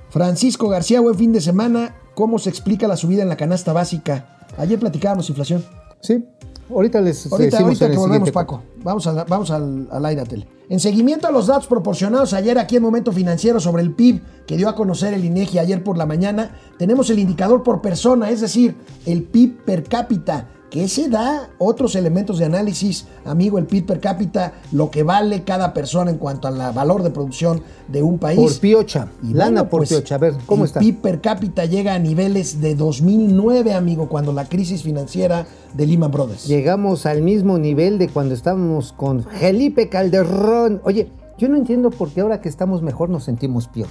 [SPEAKER 1] Francisco García, buen fin de semana. ¿Cómo se explica la subida en la canasta básica? Ayer platicábamos inflación.
[SPEAKER 2] Sí. Ahorita les
[SPEAKER 1] Ahorita,
[SPEAKER 2] decimos
[SPEAKER 1] ahorita
[SPEAKER 2] en
[SPEAKER 1] que volvemos, Paco. Vamos, a- vamos al, al aire a tele. En seguimiento a los datos proporcionados ayer aquí en Momento Financiero sobre el PIB que dio a conocer el INEGI ayer por la mañana, tenemos el indicador por persona, es decir, el PIB per cápita, que ese da otros elementos de análisis, amigo, el PIB per cápita, lo que vale cada persona en cuanto al valor de producción de un país.
[SPEAKER 2] Por piocha.
[SPEAKER 1] Y
[SPEAKER 2] Lana
[SPEAKER 1] bueno,
[SPEAKER 2] por
[SPEAKER 1] pues,
[SPEAKER 2] piocha. A ver, ¿cómo
[SPEAKER 1] el
[SPEAKER 2] está?
[SPEAKER 1] PIB per cápita llega a niveles de 2009, amigo, cuando la crisis financiera de Lehman Brothers.
[SPEAKER 2] Llegamos al mismo nivel de cuando estábamos con Felipe Calderón. Oye, yo no entiendo por qué ahora que estamos mejor nos sentimos peor.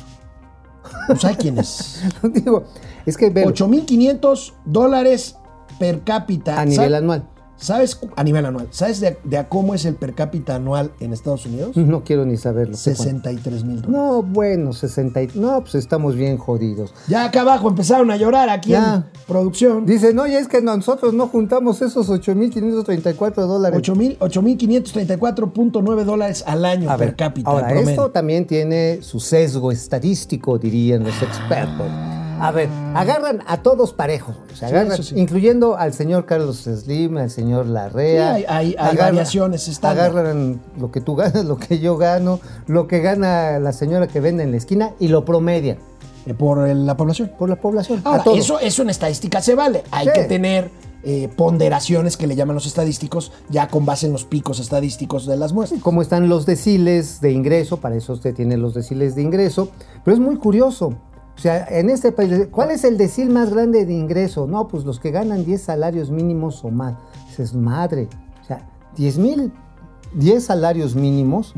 [SPEAKER 1] Pues hay quienes.
[SPEAKER 2] Digo, es que velo,
[SPEAKER 1] 8.500 dólares per cápita.
[SPEAKER 2] a nivel
[SPEAKER 1] ¿Sa-
[SPEAKER 2] anual.
[SPEAKER 1] ¿Sabes? A nivel anual. ¿Sabes de, de a cómo es el per cápita anual en Estados Unidos?
[SPEAKER 2] No quiero ni saberlo. sé cuánto.
[SPEAKER 1] 63 mil dólares.
[SPEAKER 2] No, bueno, 60. y- No, pues estamos bien jodidos.
[SPEAKER 1] Ya acá abajo empezaron a llorar aquí
[SPEAKER 2] Ya.
[SPEAKER 1] en producción.
[SPEAKER 2] Dicen, oye, es que nosotros no juntamos esos 8.534 dólares.
[SPEAKER 1] 8,000 8.534.9 dólares al año
[SPEAKER 2] A
[SPEAKER 1] per
[SPEAKER 2] ver,
[SPEAKER 1] cápita.
[SPEAKER 2] ahora, esto también tiene su sesgo estadístico, dirían los expertos. A ver, agarran a todos parejos, güey. O sea,
[SPEAKER 1] Sí,
[SPEAKER 2] agarran,
[SPEAKER 1] eso sí.
[SPEAKER 2] incluyendo al señor Carlos Slim, al señor Larrea.
[SPEAKER 1] Sí, hay- hay- hay variaciones.
[SPEAKER 2] Agarran lo que tú ganas, lo que yo gano, lo que gana la señora que vende en la esquina y lo promedian
[SPEAKER 1] Eh, por la población.
[SPEAKER 2] por la población.
[SPEAKER 1] Ahora, eso, eso en estadística se vale. Hay que tener eh, ponderaciones que le llaman los estadísticos, ya con base en los picos estadísticos de las muestras.
[SPEAKER 2] Cómo están los deciles de ingreso, para eso usted tiene los deciles de ingreso, pero es muy curioso. O sea, en este país, ¿cuál es el decil más grande de ingreso? No, pues los que ganan 10 salarios mínimos o más. Dices, madre, o sea, 10 mil, 10 salarios mínimos,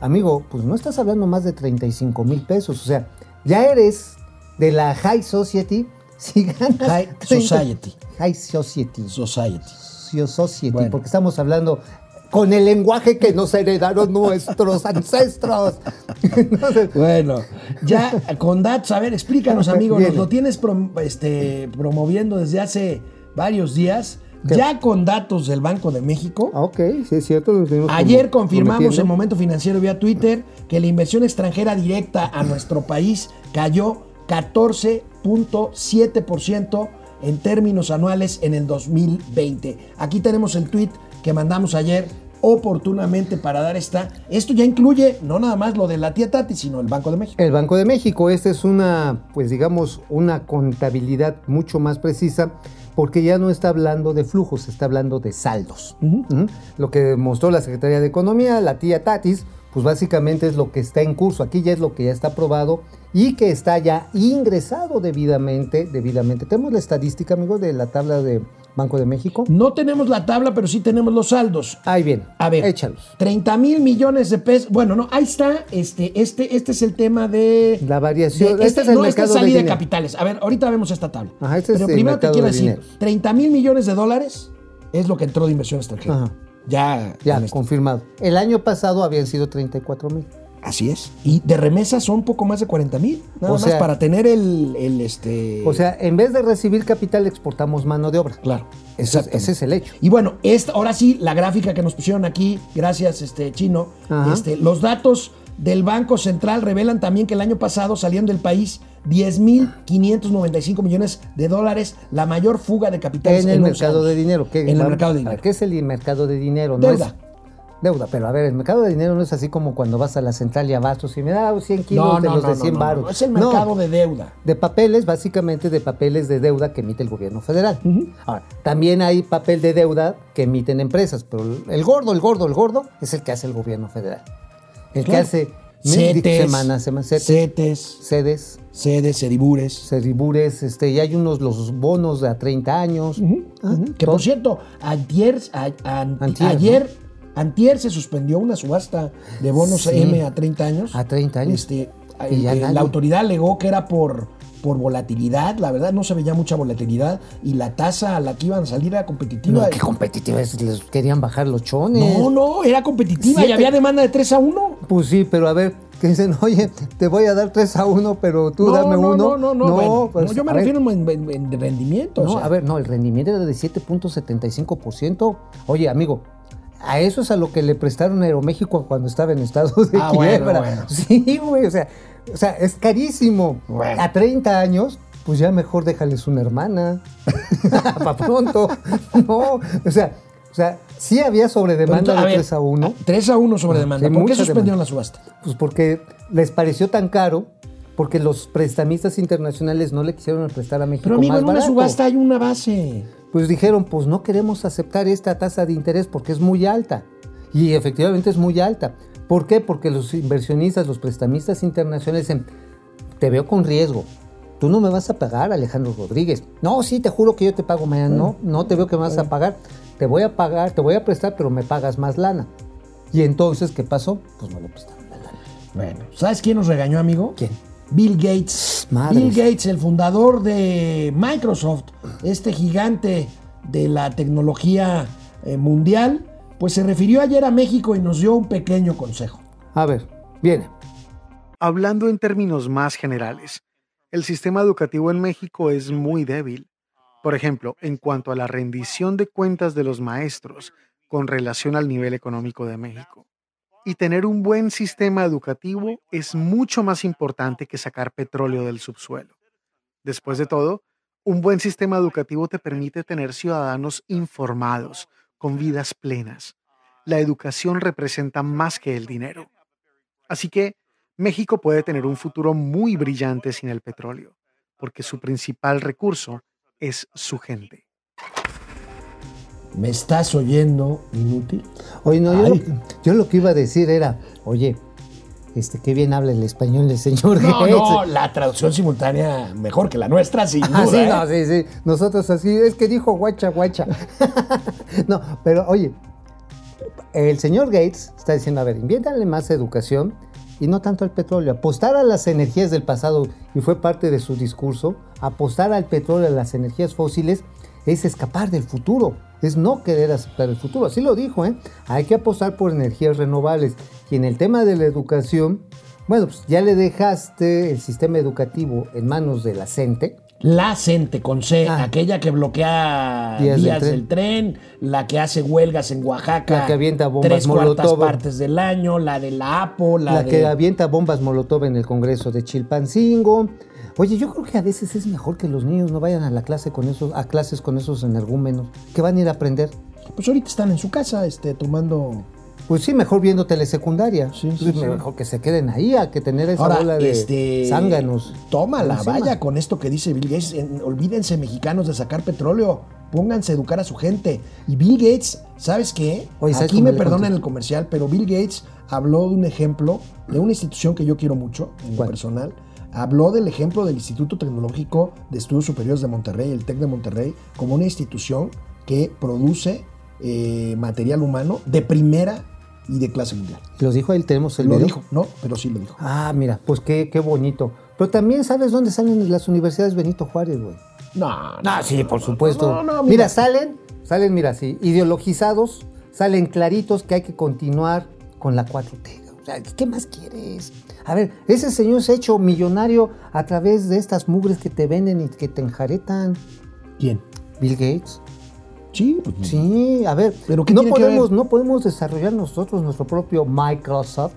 [SPEAKER 2] amigo, pues no estás hablando más de 35 mil pesos. O sea, ya eres de la high society si ganas
[SPEAKER 1] High
[SPEAKER 2] 30
[SPEAKER 1] society.
[SPEAKER 2] High society.
[SPEAKER 1] Society.
[SPEAKER 2] Society,
[SPEAKER 1] Bueno.
[SPEAKER 2] porque estamos hablando con el lenguaje que nos heredaron nuestros ancestros. Entonces,
[SPEAKER 1] Bueno, ya con datos, a ver, explícanos, amigo, nos lo tienes prom- este, promoviendo desde hace varios días,
[SPEAKER 2] ¿Qué?
[SPEAKER 1] ya con datos del Banco de México.
[SPEAKER 2] ah, ok, sí es cierto.
[SPEAKER 1] Ayer
[SPEAKER 2] como-
[SPEAKER 1] confirmamos en Momento Financiero vía Twitter que la inversión extranjera directa a nuestro país cayó 14.7% en términos anuales en el 2020. Aquí tenemos el tweet que mandamos ayer oportunamente para dar esta. Esto ya incluye no nada más lo de la tía Tati, sino el Banco de México.
[SPEAKER 2] El Banco de México, esta es una, pues digamos, una contabilidad mucho más precisa porque ya no está hablando de flujos, está hablando de saldos. Lo que demostró la Secretaría de Economía, la tía Tatis, pues básicamente es lo que está en curso. Aquí ya es lo que ya está aprobado y que está ya ingresado debidamente, debidamente. Tenemos la estadística, amigo, de la tabla de Banco de México.
[SPEAKER 1] No tenemos la tabla, pero sí tenemos los saldos.
[SPEAKER 2] Ahí bien,
[SPEAKER 1] A ver,
[SPEAKER 2] échalos.
[SPEAKER 1] 30 mil millones de pesos. Bueno, no, ahí está. Este, este, este es el tema de.
[SPEAKER 2] La variación.
[SPEAKER 1] de-
[SPEAKER 2] este es el
[SPEAKER 1] no, esta
[SPEAKER 2] mercado
[SPEAKER 1] es salida de,
[SPEAKER 2] dinero.
[SPEAKER 1] capitales. A ver, ahorita vemos esta tabla.
[SPEAKER 2] Ajá, este es
[SPEAKER 1] Pero
[SPEAKER 2] el
[SPEAKER 1] primero te quiero
[SPEAKER 2] de
[SPEAKER 1] decir:
[SPEAKER 2] dinero.
[SPEAKER 1] 30 mil millones de dólares es lo que entró de inversión extranjera.
[SPEAKER 2] Ajá.
[SPEAKER 1] Ya.
[SPEAKER 2] Ya, confirmado. El año pasado habían sido 34 mil.
[SPEAKER 1] Así es. Y de remesas son poco más de 40 mil. Nada
[SPEAKER 2] O
[SPEAKER 1] más
[SPEAKER 2] sea-
[SPEAKER 1] para tener el, el, este.
[SPEAKER 2] O sea, en vez de recibir capital, exportamos mano de obra.
[SPEAKER 1] Claro.
[SPEAKER 2] Ese, ese es el hecho.
[SPEAKER 1] Y bueno, esta, ahora sí, la gráfica que nos pusieron aquí, gracias, este Chino.
[SPEAKER 2] Ajá.
[SPEAKER 1] Este, los datos del Banco Central revelan también que el año pasado salieron del país 10.595 millones de dólares, la mayor fuga de capitales
[SPEAKER 2] En el
[SPEAKER 1] 11
[SPEAKER 2] mercado
[SPEAKER 1] años.
[SPEAKER 2] de dinero. ¿Qué,
[SPEAKER 1] En el mercado de dinero.
[SPEAKER 2] ¿Qué es el mercado de dinero? No
[SPEAKER 1] Deuda.
[SPEAKER 2] es- deuda, pero a ver, el mercado de dinero no es así como cuando vas a la central y abastos y me da 100 kilos
[SPEAKER 1] No,
[SPEAKER 2] de
[SPEAKER 1] no,
[SPEAKER 2] los
[SPEAKER 1] no,
[SPEAKER 2] de
[SPEAKER 1] no,
[SPEAKER 2] 100
[SPEAKER 1] no,
[SPEAKER 2] baros.
[SPEAKER 1] no, es el mercado de deuda.
[SPEAKER 2] de papeles, básicamente de papeles de deuda que emite el gobierno federal. Ahora, también hay papel de deuda que emiten empresas, pero el gordo, el gordo, el gordo es el que hace el gobierno federal. El que hace
[SPEAKER 1] CETES,
[SPEAKER 2] semanas, semanas, CETES,
[SPEAKER 1] CETES,
[SPEAKER 2] sedes,
[SPEAKER 1] sedes, sedibures.
[SPEAKER 2] Ceribures, este, y hay unos los bonos de a 30 años. Ah,
[SPEAKER 1] Que por cierto, ayer, a- an-
[SPEAKER 2] Antier,
[SPEAKER 1] ayer, antier se suspendió una subasta de bonos
[SPEAKER 2] Sí.
[SPEAKER 1] M a 30 años.
[SPEAKER 2] A 30 años.
[SPEAKER 1] Este,
[SPEAKER 2] Y ya
[SPEAKER 1] la autoridad alegó que era por, por volatilidad, la verdad no se veía mucha volatilidad y la tasa a la que iban a salir era competitiva.
[SPEAKER 2] No, qué competitiva es, les querían bajar los chones.
[SPEAKER 1] no, no, era competitiva y había demanda de 3 a 1.
[SPEAKER 2] Pues sí, pero a ver, que dicen, oye, te voy a dar 3 a 1, pero tú
[SPEAKER 1] no,
[SPEAKER 2] dame
[SPEAKER 1] no,
[SPEAKER 2] uno.
[SPEAKER 1] no, no, no, bueno,
[SPEAKER 2] pues,
[SPEAKER 1] no, yo me refiero en, en- en rendimiento. o
[SPEAKER 2] No,
[SPEAKER 1] sea.
[SPEAKER 2] a ver, no, el rendimiento era de 7.75%. Oye, amigo, a eso es a lo que le prestaron a Aeroméxico cuando estaba en estado de
[SPEAKER 1] Ah, bueno,
[SPEAKER 2] quiebra.
[SPEAKER 1] bueno.
[SPEAKER 2] Sí, güey, o sea, o sea, es carísimo.
[SPEAKER 1] Bueno.
[SPEAKER 2] A 30 años, pues ya mejor déjales una hermana. Para pronto. No, o sea, o sea, sí había sobredemanda
[SPEAKER 1] entonces, a
[SPEAKER 2] de
[SPEAKER 1] ver,
[SPEAKER 2] 3 a 1.
[SPEAKER 1] 3 a 1 sobre demanda.
[SPEAKER 2] Sí,
[SPEAKER 1] ¿Por qué suspendieron
[SPEAKER 2] demanda.
[SPEAKER 1] la subasta?
[SPEAKER 2] Pues porque les pareció tan caro, porque los prestamistas internacionales no le quisieron prestar a México
[SPEAKER 1] Pero amigo,
[SPEAKER 2] más
[SPEAKER 1] en una
[SPEAKER 2] barato.
[SPEAKER 1] subasta hay una base.
[SPEAKER 2] Pues dijeron, pues no queremos aceptar esta tasa de interés porque es muy alta. Y efectivamente es muy alta. ¿Por qué? Porque los inversionistas, los prestamistas internacionales dicen, te veo con riesgo. Tú no me vas a pagar, Alejandro Rodríguez. No, sí, te juro que yo te pago mañana. No, no te veo que me vas a pagar. Te voy a pagar, te voy a prestar, pero me pagas más lana. Y entonces, ¿qué pasó? Pues no le prestaron la lana.
[SPEAKER 1] Bueno, ¿sabes quién nos regañó, amigo?
[SPEAKER 2] ¿Quién?
[SPEAKER 1] Bill Gates. Bill Gates, el fundador de Microsoft, este gigante de la tecnología eh, mundial, pues se refirió ayer a México y nos dio un pequeño consejo.
[SPEAKER 2] A ver, viene.
[SPEAKER 7] Hablando en términos más generales, el sistema educativo en México es muy débil. Por ejemplo, en cuanto a la rendición de cuentas de los maestros con relación al nivel económico de México. Y tener un buen sistema educativo es mucho más importante que sacar petróleo del subsuelo. Después de todo, un buen sistema educativo te permite tener ciudadanos informados, con vidas plenas. La educación representa más que el dinero. Así que México puede tener un futuro muy brillante sin el petróleo, porque su principal recurso es su gente.
[SPEAKER 1] ¿Me estás oyendo, inútil?
[SPEAKER 2] Oye, no, yo, lo, yo lo que iba a decir era, oye, este, qué bien habla el español el señor
[SPEAKER 1] No,
[SPEAKER 2] Gates.
[SPEAKER 1] no, la traducción simultánea mejor que la nuestra, sin duda.
[SPEAKER 2] Ah, sí,
[SPEAKER 1] ¿eh?
[SPEAKER 2] no, sí, sí. Nosotros así, es que dijo guacha, guacha. no, pero oye, el señor Gates está diciendo, a ver, inviértanle más educación y no tanto al petróleo. Apostar a las energías del pasado, y fue parte de su discurso, apostar al petróleo, a las energías fósiles, es escapar del futuro, es no querer aceptar el futuro. Así lo dijo, ¿eh? Hay que apostar por energías renovables. Y en el tema de la educación, bueno, pues ya le dejaste el sistema educativo en manos de la CENTE,
[SPEAKER 1] La CENTE con C,
[SPEAKER 2] Ah.
[SPEAKER 1] aquella que bloquea
[SPEAKER 2] Vías
[SPEAKER 1] vías,
[SPEAKER 2] del
[SPEAKER 1] del, tren. la que hace huelgas en Oaxaca,
[SPEAKER 2] La que avienta bombas
[SPEAKER 1] tres cuartas partes del año, la de la APO, la,
[SPEAKER 2] la,
[SPEAKER 1] de...
[SPEAKER 2] que avienta bombas Molotov en el Congreso de Chilpancingo. Oye, yo creo que a veces es mejor que los niños no vayan a la clase con esos, a clases con esos energúmenos, que van a ir a aprender.
[SPEAKER 1] Pues ahorita están en su casa, este, tomando...
[SPEAKER 2] Pues sí, mejor viendo telesecundaria.
[SPEAKER 1] Sí, sí,
[SPEAKER 2] Pues
[SPEAKER 1] sí.
[SPEAKER 2] Mejor que se queden ahí a que tener esa
[SPEAKER 1] Ahora,
[SPEAKER 2] bola de
[SPEAKER 1] este...
[SPEAKER 2] zánganos.
[SPEAKER 1] Tómala,
[SPEAKER 2] encima.
[SPEAKER 1] vaya con esto que dice Bill Gates. En- olvídense, mexicanos, de sacar petróleo. Pónganse a educar a su gente. Y Bill Gates, ¿sabes qué?
[SPEAKER 2] Oye, ¿sabes
[SPEAKER 1] Aquí me perdonan el comercial, pero Bill Gates habló de un ejemplo de una institución que yo quiero mucho, en lo personal. Habló del ejemplo del Instituto Tecnológico de Estudios Superiores de Monterrey, el TEC de Monterrey, como una institución que produce eh, material humano de primera y de clase mundial.
[SPEAKER 2] Lo dijo él, tenemos el
[SPEAKER 1] Lo
[SPEAKER 2] video.
[SPEAKER 1] dijo, no, pero sí lo dijo.
[SPEAKER 2] Ah, mira, pues qué, qué bonito. Pero también sabes dónde salen las universidades Benito Juárez, güey.
[SPEAKER 1] No,
[SPEAKER 2] Ah, sí, por supuesto.
[SPEAKER 1] No, no,
[SPEAKER 2] mira.
[SPEAKER 1] mira.
[SPEAKER 2] salen, salen, mira, sí, ideologizados, salen claritos que hay que continuar con la 4T. O sea, ¿qué más quieres? A ver, ese señor se ha hecho millonario a través de estas mugres que te venden y que te enjaretan.
[SPEAKER 1] ¿Quién?
[SPEAKER 2] Bill Gates.
[SPEAKER 1] Sí, pues,
[SPEAKER 2] Sí, a ver,
[SPEAKER 1] ¿Pero
[SPEAKER 2] no, podemos, no podemos desarrollar nosotros nuestro propio Microsoft.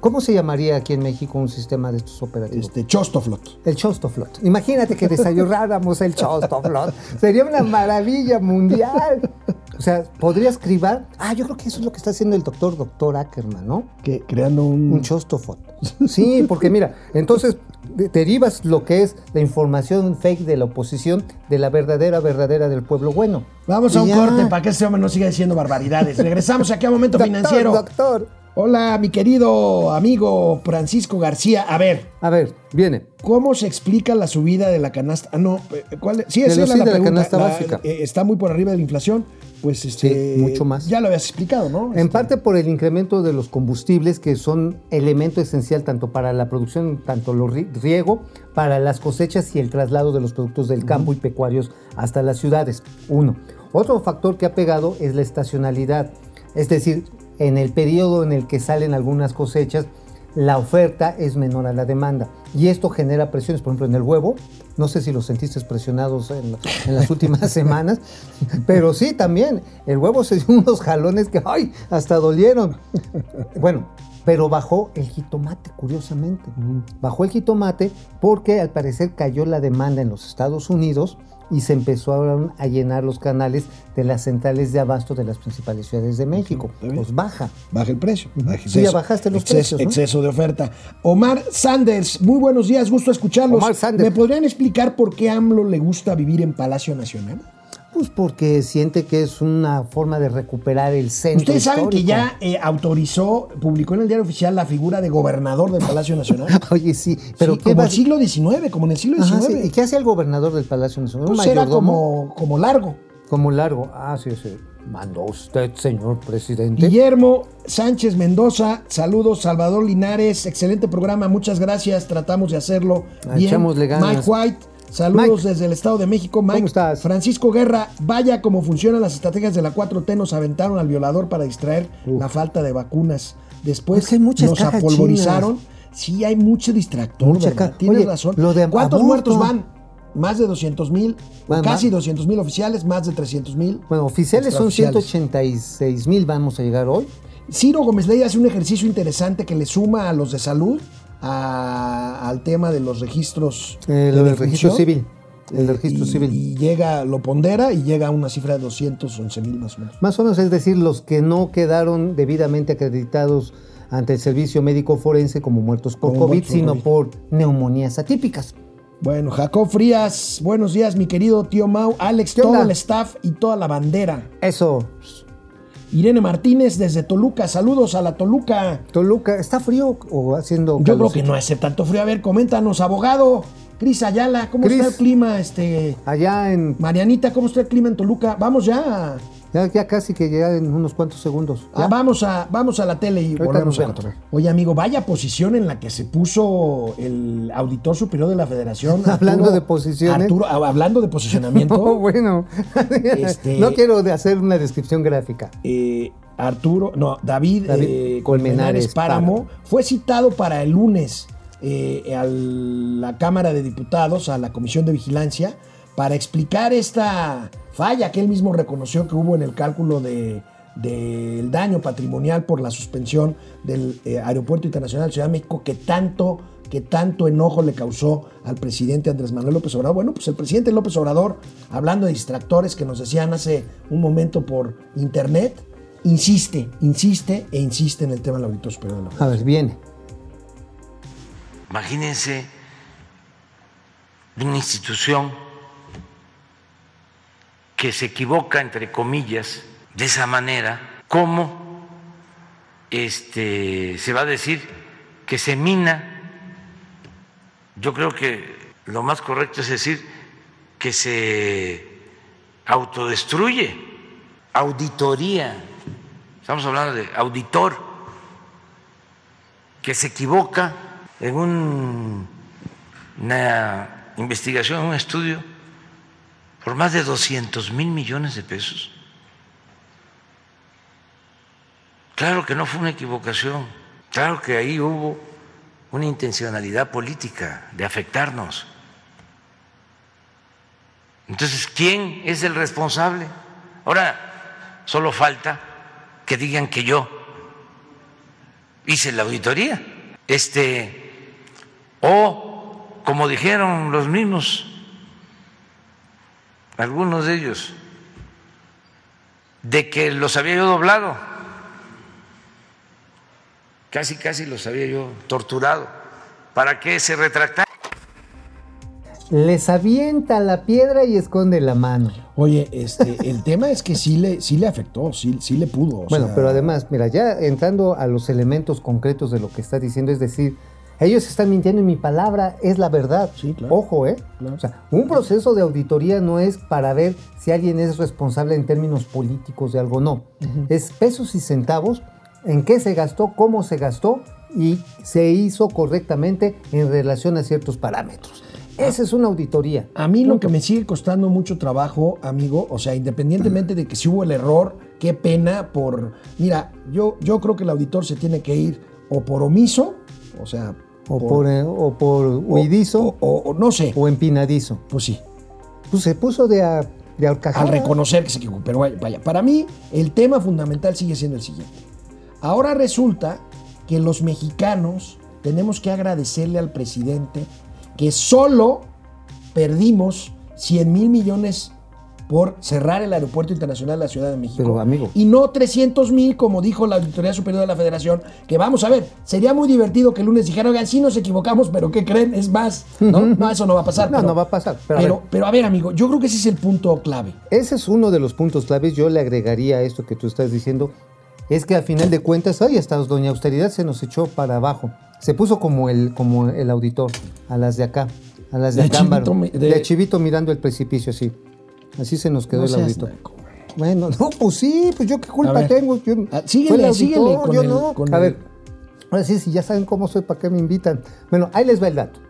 [SPEAKER 2] ¿Cómo se llamaría aquí en México un sistema de estos operativos?
[SPEAKER 1] Este, Chostoflot.
[SPEAKER 2] El Chostoflot. Imagínate que desayunáramos el Chostoflot. Sería una maravilla mundial. O sea, podría escribir. Ah, yo creo que eso es lo que está haciendo el doctor, doctor Ackerman, ¿no?
[SPEAKER 1] Que creando un.
[SPEAKER 2] Un Chostofot. Sí, porque mira, entonces de- derivas lo que es la información fake de la oposición de la verdadera, verdadera del pueblo bueno.
[SPEAKER 1] Vamos a un
[SPEAKER 2] ya.
[SPEAKER 1] corte para que este hombre no siga diciendo barbaridades. Regresamos aquí a Momento
[SPEAKER 2] Doctor,
[SPEAKER 1] Financiero.
[SPEAKER 2] Doctor.
[SPEAKER 1] Hola, mi querido amigo Francisco García. A ver,
[SPEAKER 2] A ver, viene.
[SPEAKER 1] ¿cómo se explica la subida de la canasta? Ah, no, eh, ¿cuál? es? Sí,
[SPEAKER 2] De
[SPEAKER 1] esa
[SPEAKER 2] los-
[SPEAKER 1] era la
[SPEAKER 2] de la canasta básica.
[SPEAKER 1] eh, está muy por arriba de la inflación. Pues este.
[SPEAKER 2] Sí, mucho más.
[SPEAKER 1] Ya lo habías explicado, ¿no?
[SPEAKER 2] En
[SPEAKER 1] Este,
[SPEAKER 2] parte por el incremento de los combustibles, que son elemento esencial tanto para la producción, tanto lo ri- riego, para las cosechas y el traslado de los productos del campo y pecuarios hasta las ciudades. Uno. Otro factor que ha pegado es la estacionalidad. Es decir, en el periodo en el que salen algunas cosechas, la oferta es menor a la demanda. Y esto genera presiones, por ejemplo, en el huevo. No sé si los sentiste presionados en, en las últimas semanas, pero sí, también. El huevo se dio unos jalones que, ¡ay! Hasta dolieron. Bueno, pero bajó el jitomate, curiosamente. Bajó el jitomate porque al parecer cayó la demanda en los Estados Unidos y se empezaron a llenar los canales de las centrales de abasto de las principales ciudades de México. Pues baja.
[SPEAKER 1] Baja el precio. baja
[SPEAKER 2] Sí, ya
[SPEAKER 1] exceso-
[SPEAKER 2] bajaste los
[SPEAKER 1] exceso,
[SPEAKER 2] precios, ¿no?
[SPEAKER 1] Exceso de oferta. Omar Sanders, muy buenos días, gusto escucharlos.
[SPEAKER 2] Omar Sanders.
[SPEAKER 1] ¿Me podrían explicar por qué AMLO le gusta vivir en Palacio Nacional?
[SPEAKER 2] Pues porque siente que es una forma de recuperar el centro.
[SPEAKER 1] Ustedes saben que ya eh, autorizó, publicó en el diario oficial la figura de gobernador del Palacio Nacional.
[SPEAKER 2] Oye, sí, pero
[SPEAKER 1] Sí,
[SPEAKER 2] ¿qué
[SPEAKER 1] como
[SPEAKER 2] va-
[SPEAKER 1] el siglo XIX, como en el siglo
[SPEAKER 2] Ajá,
[SPEAKER 1] XIX.
[SPEAKER 2] sí. ¿Y qué hace el gobernador del Palacio Nacional? ¿Un
[SPEAKER 1] Pues era como, como largo.
[SPEAKER 2] Como largo. Ah, sí, sí. Mandó usted, señor presidente.
[SPEAKER 1] Guillermo Sánchez Mendoza, saludos, Salvador Linares, excelente programa, muchas gracias, tratamos de hacerlo
[SPEAKER 2] Ah,
[SPEAKER 1] bien.
[SPEAKER 2] ganas.
[SPEAKER 1] Mike White, saludos
[SPEAKER 2] Mike.
[SPEAKER 1] desde el Estado de México. Mike,
[SPEAKER 2] ¿Cómo estás?
[SPEAKER 1] Francisco Guerra, vaya cómo funcionan las estrategias de la 4T, nos aventaron al violador para distraer la falta de vacunas. Después
[SPEAKER 2] hay muchas
[SPEAKER 1] nos apolvorizaron. Sí, hay mucho distractor,
[SPEAKER 2] Mucha
[SPEAKER 1] Tienes
[SPEAKER 2] Oye,
[SPEAKER 1] razón.
[SPEAKER 2] lo de
[SPEAKER 1] ¿Cuántos
[SPEAKER 2] aborto.
[SPEAKER 1] muertos van? Más de 200 mil,
[SPEAKER 2] Bueno,
[SPEAKER 1] casi
[SPEAKER 2] más-
[SPEAKER 1] 200 mil oficiales, más de 300 mil.
[SPEAKER 2] Bueno, oficiales son
[SPEAKER 1] extraoficiales.
[SPEAKER 2] 186 mil, vamos a llegar hoy.
[SPEAKER 1] Ciro Gómez Ley hace un ejercicio interesante que le suma a los de salud a- al tema de los registros.
[SPEAKER 2] Eh,
[SPEAKER 1] de
[SPEAKER 2] lo del
[SPEAKER 1] defunción.
[SPEAKER 2] registro civil. El del registro
[SPEAKER 1] y,
[SPEAKER 2] civil.
[SPEAKER 1] y llega, lo pondera y llega a una cifra de 211 mil más o menos.
[SPEAKER 2] Más o menos, es decir, los que no quedaron debidamente acreditados ante el servicio médico forense como muertos por
[SPEAKER 1] Como
[SPEAKER 2] COVID,
[SPEAKER 1] muertos
[SPEAKER 2] sino
[SPEAKER 1] COVID.
[SPEAKER 2] por neumonías atípicas.
[SPEAKER 1] Bueno, Jacob Frías, buenos días, mi querido tío Mau, Alex,
[SPEAKER 2] ¿Qué
[SPEAKER 1] todo
[SPEAKER 2] onda?
[SPEAKER 1] el staff y toda la bandera.
[SPEAKER 2] Eso.
[SPEAKER 1] Irene Martínez desde Toluca, saludos a la Toluca.
[SPEAKER 2] Toluca, ¿está frío o haciendo
[SPEAKER 1] Yo creo que no hace tanto frío. A ver, coméntanos, abogado. Cris Ayala, ¿cómo está el clima? Este,
[SPEAKER 2] Allá en.
[SPEAKER 1] Marianita, ¿cómo está el clima en Toluca? Vamos ya.
[SPEAKER 2] Ya, ya casi que ya en unos cuantos segundos.
[SPEAKER 1] Ah, vamos, a, vamos a la tele y
[SPEAKER 2] Ahorita
[SPEAKER 1] volvemos a cotorrear. Oye, amigo, vaya posición en la que se puso el auditor superior de la federación.
[SPEAKER 2] Hablando de posiciones.
[SPEAKER 1] Arturo, ah, hablando de posicionamiento.
[SPEAKER 2] Oh, bueno.
[SPEAKER 1] Este-
[SPEAKER 2] No quiero de hacer una descripción gráfica.
[SPEAKER 1] eh, Arturo, no, David,
[SPEAKER 2] David
[SPEAKER 1] eh,
[SPEAKER 2] Colmenares
[SPEAKER 1] Colmenares Páramo,
[SPEAKER 2] Páramo.
[SPEAKER 1] fue citado para el lunes eh, a la Cámara de Diputados, a la Comisión de Vigilancia, para explicar esta falla que él mismo reconoció que hubo en el cálculo de- del daño patrimonial por la suspensión del eh, Aeropuerto Internacional de Ciudad de México que tanto que tanto enojo le causó al presidente Andrés Manuel López Obrador. Bueno, pues el presidente López Obrador, hablando de distractores que nos decían hace un momento por internet, insiste, insiste e insiste en el tema del auditor superior de la Federación.
[SPEAKER 2] A ver, viene.
[SPEAKER 6] Imagínense una institución que se equivoca, entre comillas, de esa manera, ¿cómo este, se va a decir que se mina? Yo creo que lo más correcto es decir que se autodestruye. Auditoría, estamos hablando de auditor, que se equivoca en un- una investigación, un estudio, por más de 200 mil millones de pesos. Claro que no fue una equivocación, claro que ahí hubo una intencionalidad política de afectarnos. Entonces, ¿quién es el responsable? Ahora, solo falta que digan que yo hice la auditoría. Este, o como dijeron los mismos, algunos de ellos, de que los había yo doblado, casi casi los había yo torturado, para que se retractaran.
[SPEAKER 2] Les avienta la piedra y esconde la mano.
[SPEAKER 1] Oye, este, el tema es que sí le, sí le afectó, sí, sí le pudo. o
[SPEAKER 2] Bueno,
[SPEAKER 1] sea,
[SPEAKER 2] pero además, mira, ya entrando a los elementos concretos de lo que está diciendo, es decir, ellos están mintiendo y mi palabra es la verdad.
[SPEAKER 1] Sí, claro.
[SPEAKER 2] Ojo, ¿eh?
[SPEAKER 1] Claro.
[SPEAKER 2] O sea, un proceso de auditoría no es para ver si alguien es responsable en términos políticos de algo, no. Es pesos y centavos, en qué se gastó, cómo se gastó y se hizo correctamente en relación a ciertos parámetros. Esa es una auditoría.
[SPEAKER 1] A mí lo que me sigue costando mucho trabajo, amigo, o sea, independientemente de que si hubo el error, qué pena por... Mira, yo, yo creo que el auditor se tiene que ir o por omiso, o sea...
[SPEAKER 2] O por, eh, o por huidizo
[SPEAKER 1] O, o- o no sé,
[SPEAKER 2] o empinadizo.
[SPEAKER 1] pues sí,
[SPEAKER 2] Pues se puso de, a, de
[SPEAKER 1] al reconocer que se equivocó. Pero vaya, vaya, para mí el tema fundamental sigue siendo el siguiente. Ahora resulta que los mexicanos tenemos que agradecerle al presidente que solo perdimos 100 mil millones por cerrar el aeropuerto internacional de la Ciudad de México.
[SPEAKER 2] Pero, amigo.
[SPEAKER 1] Y no 300 mil, como dijo la Auditoría Superior de la Federación, que vamos a ver, sería muy divertido que el lunes dijeran, oigan, sí nos equivocamos, pero ¿qué creen? Es más, ¿no? No, eso no va a pasar.
[SPEAKER 2] No,
[SPEAKER 1] pero-
[SPEAKER 2] no va a pasar, pero
[SPEAKER 1] Pero,
[SPEAKER 2] a ver.
[SPEAKER 1] pero a ver, amigo, yo creo que ese es el punto clave.
[SPEAKER 2] Ese es uno de los puntos claves. Yo le agregaría a esto que tú estás diciendo. Es que a final de cuentas, ay, hasta doña austeridad se nos echó para abajo. Se puso como el, como el auditor, a las de acá, a las de,
[SPEAKER 1] De
[SPEAKER 2] acá.
[SPEAKER 1] chivito
[SPEAKER 2] de...
[SPEAKER 1] de-
[SPEAKER 2] chivito mirando el precipicio, así. Así se nos quedó
[SPEAKER 1] No
[SPEAKER 2] el
[SPEAKER 1] güey.
[SPEAKER 2] Bueno, no, pues sí, pues yo qué culpa tengo. Yo,
[SPEAKER 1] Ah, síguele,
[SPEAKER 2] el auditor,
[SPEAKER 1] síguele con
[SPEAKER 2] yo
[SPEAKER 1] el-
[SPEAKER 2] no.
[SPEAKER 1] con
[SPEAKER 2] a
[SPEAKER 1] el-
[SPEAKER 2] ver, ahora sí, si ya saben cómo soy, ¿para qué me invitan? Bueno, ahí les va el dato.